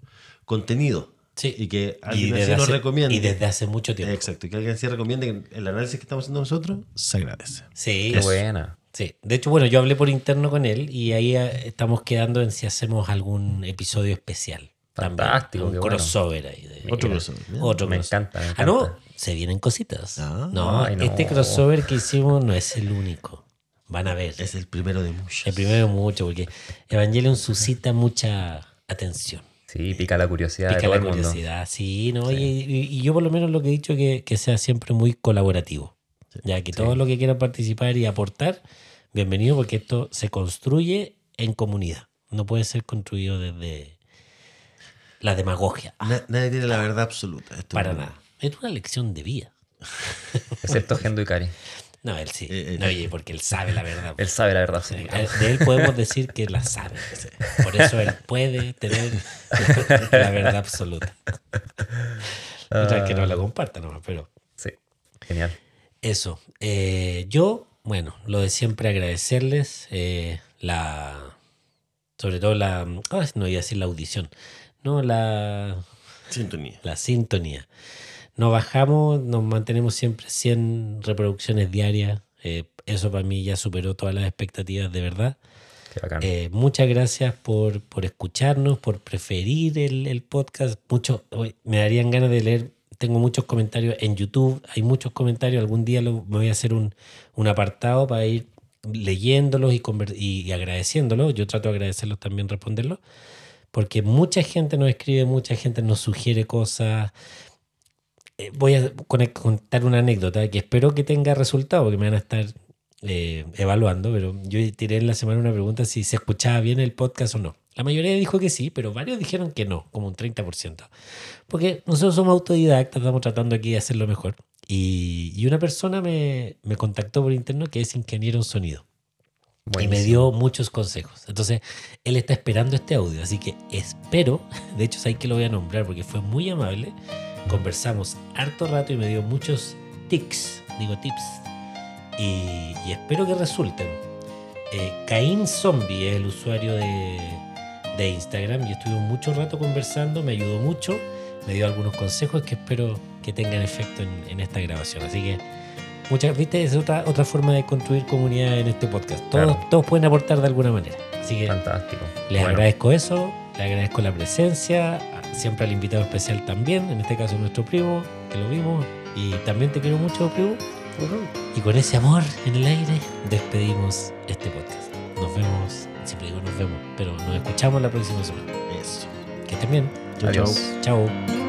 contenido. Sí. Y que Y alguien así desde, nos hace, recomiende. y desde hace mucho tiempo. Exacto. Y que alguien así recomiende que el análisis que estamos haciendo nosotros se agradece. Sí, Qué buena. Sí. De hecho, bueno, yo hablé por interno con él y ahí eh, estamos quedando en si hacemos algún episodio especial. También. Fantástico, Un qué bueno. crossover ahí. de- Otro crossover. Otro Me crossover. encanta, me Ah, no, se vienen cositas. Ah. no, Ay, no. este crossover que hicimos no es el único. Van a ver. Es el primero de muchos. El primero mucho, porque Evangelion suscita mucha atención. Sí, pica la curiosidad Pica de todo la el mundo. curiosidad, sí, ¿no? Y, y- y yo por lo menos lo que he dicho que, que sea siempre muy colaborativo. Ya que todos los que quieran participar y aportar, bienvenido porque esto se construye en comunidad. No puede ser construido desde la demagogia. Na- nadie tiene la verdad absoluta. Esto Para es- nada. Es una lección de vida. Excepto Gendo Ikari. No, él sí. Eh, eh, no, oye, porque él sabe la verdad. Él sabe la verdad. Sí, absoluta. De él podemos decir que la sabe. Por eso él puede tener la verdad absoluta. Mientras que no la comparta nomás, pero Sí, genial. Eso. Eh, yo, bueno, lo de siempre agradecerles eh, la... Sobre todo la... ah, no iba a decir la audición. No, la, Sintonía. la sintonía. Nos bajamos, nos mantenemos siempre 100 reproducciones diarias. eh, eso para mí ya superó todas las expectativas de verdad. Eh, muchas gracias por, por escucharnos, por preferir el, el podcast. Mucho, me darían ganas de leer. Tengo muchos comentarios en YouTube. Hay muchos comentarios. Algún día lo- me voy a hacer un, un apartado para ir leyéndolos y, agradeciéndolos. Yo trato de agradecerlos también, responderlos. Porque mucha gente nos escribe, mucha gente nos sugiere cosas. Eh, voy a con- contar una anécdota que espero que tenga resultado, porque me van a estar eh, evaluando, pero yo tiré en la semana una pregunta si se escuchaba bien el podcast o no. La mayoría dijo que sí, pero varios dijeron que no, como un 30%. Porque nosotros somos autodidactas, estamos tratando aquí de hacerlo mejor. Y, y una persona me, me contactó por interno que es ingeniero en sonido y me Buenísimo. dio muchos consejos. Entonces, él está esperando este audio, así que espero, de hecho, ahí que lo voy a nombrar porque fue muy amable. Conversamos harto rato y me dio muchos tics, digo tips, y, y espero que resulten. Eh, Caín Zombie es el usuario de, de Instagram y estuvimos mucho rato conversando, me ayudó mucho, me dio algunos consejos que espero que tengan efecto en, en esta grabación. Así que Muchas, viste, es otra, otra forma de construir comunidad en este podcast. Todos, Claro. todos pueden aportar de alguna manera. Así que Fantástico. les Bueno, agradezco eso, les agradezco la presencia, siempre al invitado especial también, en este caso nuestro primo, que lo vimos. Y también te quiero mucho, primo. Y con ese amor en el aire, despedimos este podcast. Nos vemos, siempre digo nos vemos, pero nos escuchamos la próxima semana. Eso. Que estén bien. Chào!